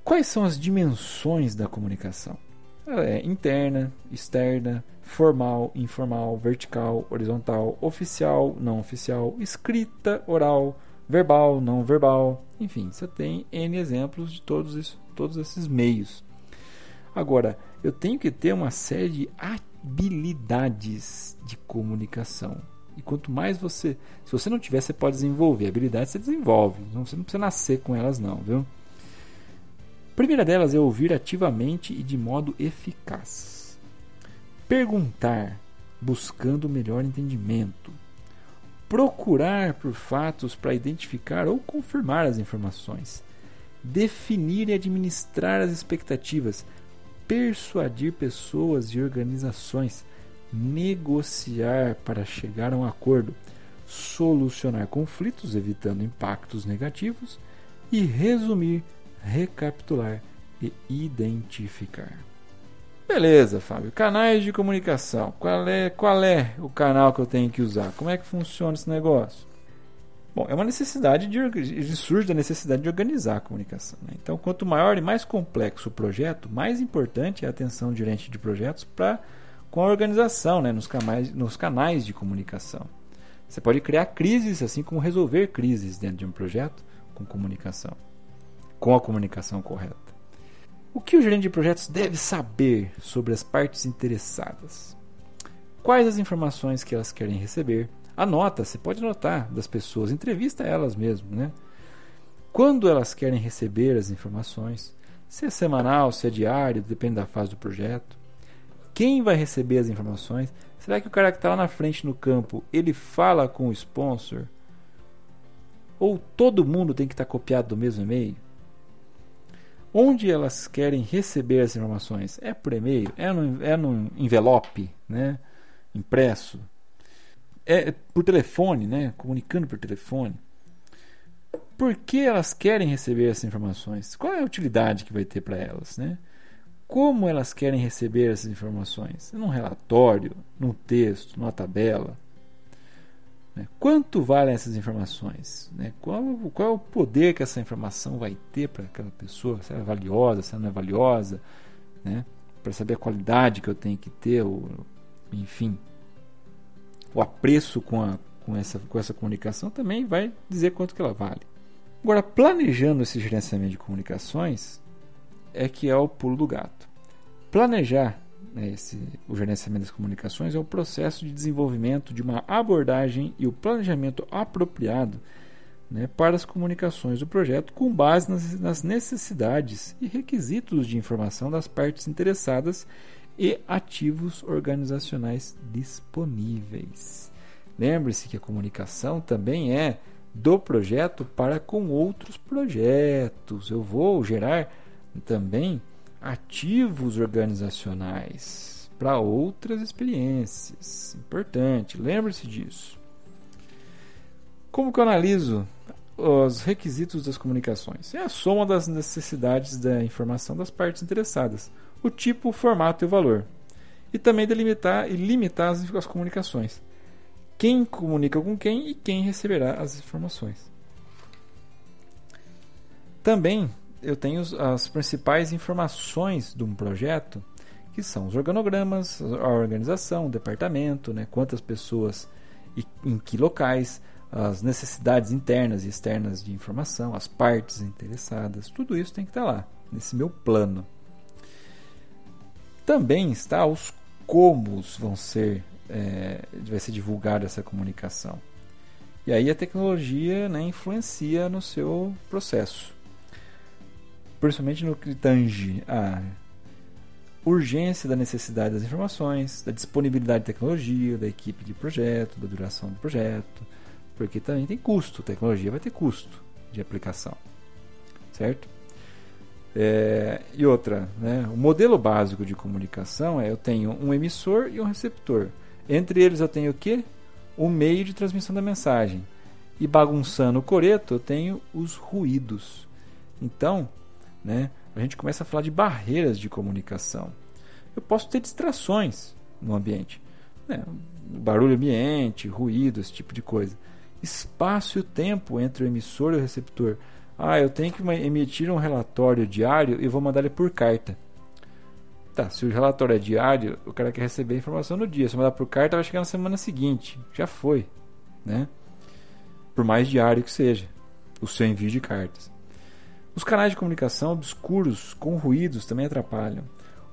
Quais são as dimensões da comunicação? Ela é interna, externa, formal, informal, vertical, horizontal, oficial, não oficial, escrita, oral, verbal, não verbal. Enfim, você tem N exemplos de todos, isso, todos esses meios. Agora, eu tenho que ter uma série de habilidades de comunicação. E quanto mais você. Se você não tiver, você pode desenvolver. Habilidades você desenvolve. Não, você não precisa nascer com elas, não, viu? A primeira delas é ouvir ativamente e de modo eficaz. Perguntar, buscando melhor entendimento. Procurar por fatos para identificar ou confirmar as informações. definir e administrar as expectativas, persuadir pessoas e organizações, negociar para chegar a um acordo, solucionar conflitos evitando impactos negativos e resumir, recapitular e identificar. Beleza, Fábio. Canais de comunicação. Qual é, qual é o canal que eu tenho que usar? Como é que funciona esse negócio? Bom, é uma necessidade de surge da necessidade de organizar a comunicação. Né? Então, quanto maior e mais complexo o projeto, mais importante é a atenção do gerente de projetos para com a organização, né? nos, canais, nos canais de comunicação. Você pode criar crises, assim como resolver crises dentro de um projeto com comunicação, com a comunicação correta. O que o gerente de projetos deve saber sobre as partes interessadas? Quais as informações que elas querem receber? Anota, você pode anotar das pessoas, entrevista elas mesmo, né? Quando elas querem receber as informações, se é semanal, se é diário, depende da fase do projeto. Quem vai receber as informações? Será que o cara que está lá na frente no campo, ele fala com o sponsor? Ou todo mundo tem que estar tá copiado do mesmo e-mail? Onde elas querem receber as informações? É por e-mail? É no, é envelope, né? impresso? é por telefone, né? Comunicando por telefone. Por que elas querem receber essas informações? Qual é a utilidade que vai ter para elas, né? Como elas querem receber essas informações? Num relatório, num texto, numa tabela? Né? Quanto valem essas informações? Né? Qual, qual, é o poder que essa informação vai ter para aquela pessoa? Se ela é valiosa, se ela não é valiosa? Né? Para saber a qualidade que eu tenho que ter, ou, enfim, o apreço com, a, com, essa, com essa comunicação também vai dizer quanto que ela vale. Agora, planejando esse gerenciamento de comunicações é que é o pulo do gato. Planejar né, esse, o gerenciamento das comunicações é o processo de desenvolvimento de uma abordagem e o planejamento apropriado né, para as comunicações do projeto com base nas, nas necessidades e requisitos de informação das partes interessadas e ativos organizacionais disponíveis. Lembre-se que a comunicação também é do projeto para com outros projetos. Eu vou gerar também ativos organizacionais para outras experiências. Importante, lembre-se disso. Como que eu analiso os requisitos das comunicações? É a soma das necessidades da informação das partes interessadas o tipo, o formato e o valor. E também delimitar e limitar as, as comunicações. Quem comunica com quem e quem receberá as informações. Também eu tenho as principais informações de um projeto, que são os organogramas, a organização, o departamento, né, quantas pessoas e em que locais, as necessidades internas e externas de informação, as partes interessadas, tudo isso tem que estar lá, nesse meu plano. Também está os comos vão ser é, vai ser divulgada essa comunicação. E aí a tecnologia né, influencia no seu processo. Principalmente no que tange a urgência da necessidade das informações, da disponibilidade de tecnologia, da equipe de projeto, da duração do projeto, porque também tem custo, tecnologia vai ter custo de aplicação, certo? É, e outra, né, o modelo básico de comunicação é eu tenho um emissor e um receptor. Entre eles eu tenho o que? O meio de transmissão da mensagem. E bagunçando o coreto eu tenho os ruídos. Então, né, a gente começa a falar de barreiras de comunicação. Eu posso ter distrações no ambiente. Né, barulho ambiente, ruído, esse tipo de coisa. Espaço e tempo entre o emissor e o receptor. Ah, eu tenho que emitir um relatório diário e vou mandar ele por carta. Tá, se o relatório é diário, o cara quer receber a informação no dia. Se mandar por carta, vai chegar na semana seguinte. Já foi, né? Por mais diário que seja o seu envio de cartas. Os canais de comunicação obscuros com ruídos também atrapalham.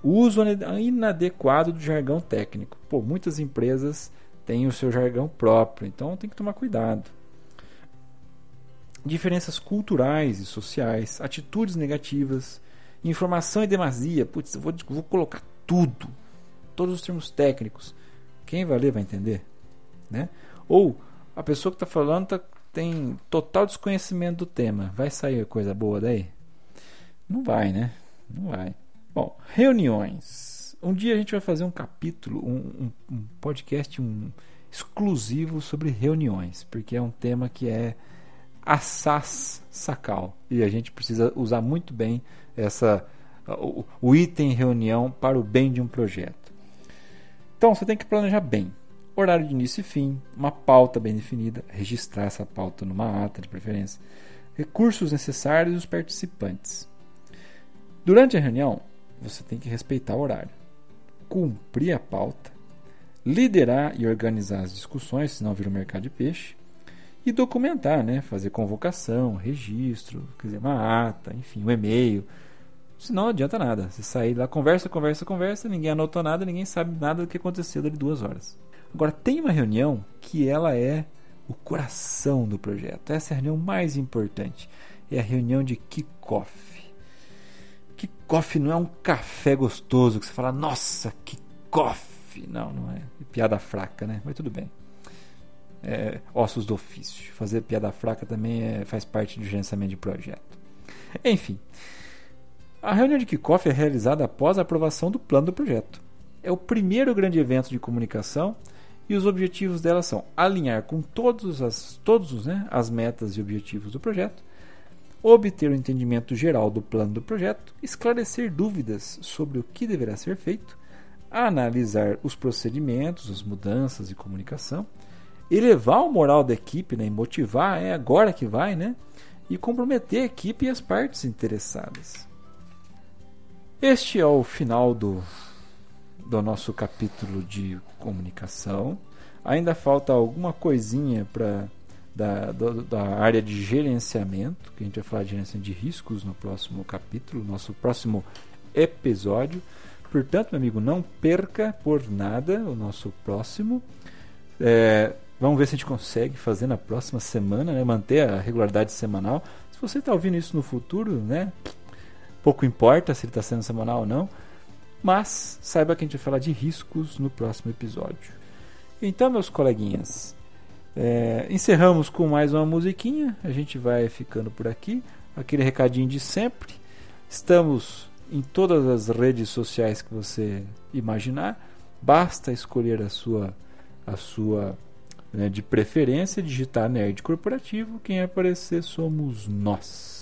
O uso inadequado do jargão técnico. Pô, muitas empresas têm o seu jargão próprio, então tem que tomar cuidado diferenças culturais e sociais, atitudes negativas, informação e demasia. Putz, eu vou, vou colocar tudo, todos os termos técnicos. Quem vai ler vai entender, né? Ou a pessoa que está falando tá, tem total desconhecimento do tema. Vai sair coisa boa daí? Não vai, né? Não vai. Bom, reuniões. Um dia a gente vai fazer um capítulo, um, um, um podcast um, exclusivo sobre reuniões, porque é um tema que é assaz sacal e a gente precisa usar muito bem essa o, o item reunião para o bem de um projeto. Então você tem que planejar bem horário de início e fim, uma pauta bem definida, registrar essa pauta numa ata de preferência, recursos necessários e os participantes. Durante a reunião, você tem que respeitar o horário, cumprir a pauta, liderar e organizar as discussões, senão vira um mercado de peixe, e documentar, né? fazer convocação, registro, quer dizer, uma ata, enfim, um e-mail. Senão não adianta nada. Você sair lá, conversa, conversa, conversa, ninguém anotou nada, ninguém sabe nada do que aconteceu dali duas horas. Agora, tem uma reunião que ela é o coração do projeto. Essa é a reunião mais importante. É a reunião de kickoff. Kickoff não é um café gostoso que você fala, nossa, kickoff. Não, não é. Piada fraca, né? Mas tudo bem. É, ossos do ofício. Fazer piada fraca também é, faz parte do gerenciamento de projeto. Enfim, a reunião de kickoff é realizada após a aprovação do plano do projeto. É o primeiro grande evento de comunicação e os objetivos dela são alinhar com todos as, todos, né, as metas e objetivos do projeto, obter o um entendimento geral do plano do projeto, esclarecer dúvidas sobre o que deverá ser feito, analisar os procedimentos, as mudanças de comunicação, elevar o moral da equipe né, e motivar, é agora que vai, né, e comprometer a equipe e as partes interessadas. Este é o final do do nosso capítulo de comunicação. Ainda falta alguma coisinha para da, da área de gerenciamento, que a gente vai falar de gerenciamento de riscos no próximo capítulo, nosso próximo episódio. Portanto, meu amigo, não perca por nada o nosso próximo. É, vamos ver se a gente consegue fazer na próxima semana, né, manter a regularidade semanal. Se você está ouvindo isso no futuro, né, pouco importa se ele está sendo semanal ou não. Mas saiba que a gente vai falar de riscos no próximo episódio. Então, meus coleguinhas, é, encerramos com mais uma musiquinha. A gente vai ficando por aqui. Aquele recadinho de sempre. Estamos em todas as redes sociais que você imaginar. Basta escolher a sua, a sua né, de preferência, digitar Nerd Corporativo. Quem aparecer somos nós.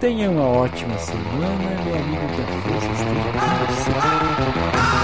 Tenha uma ótima semana, meu amigo que a força esteja com você.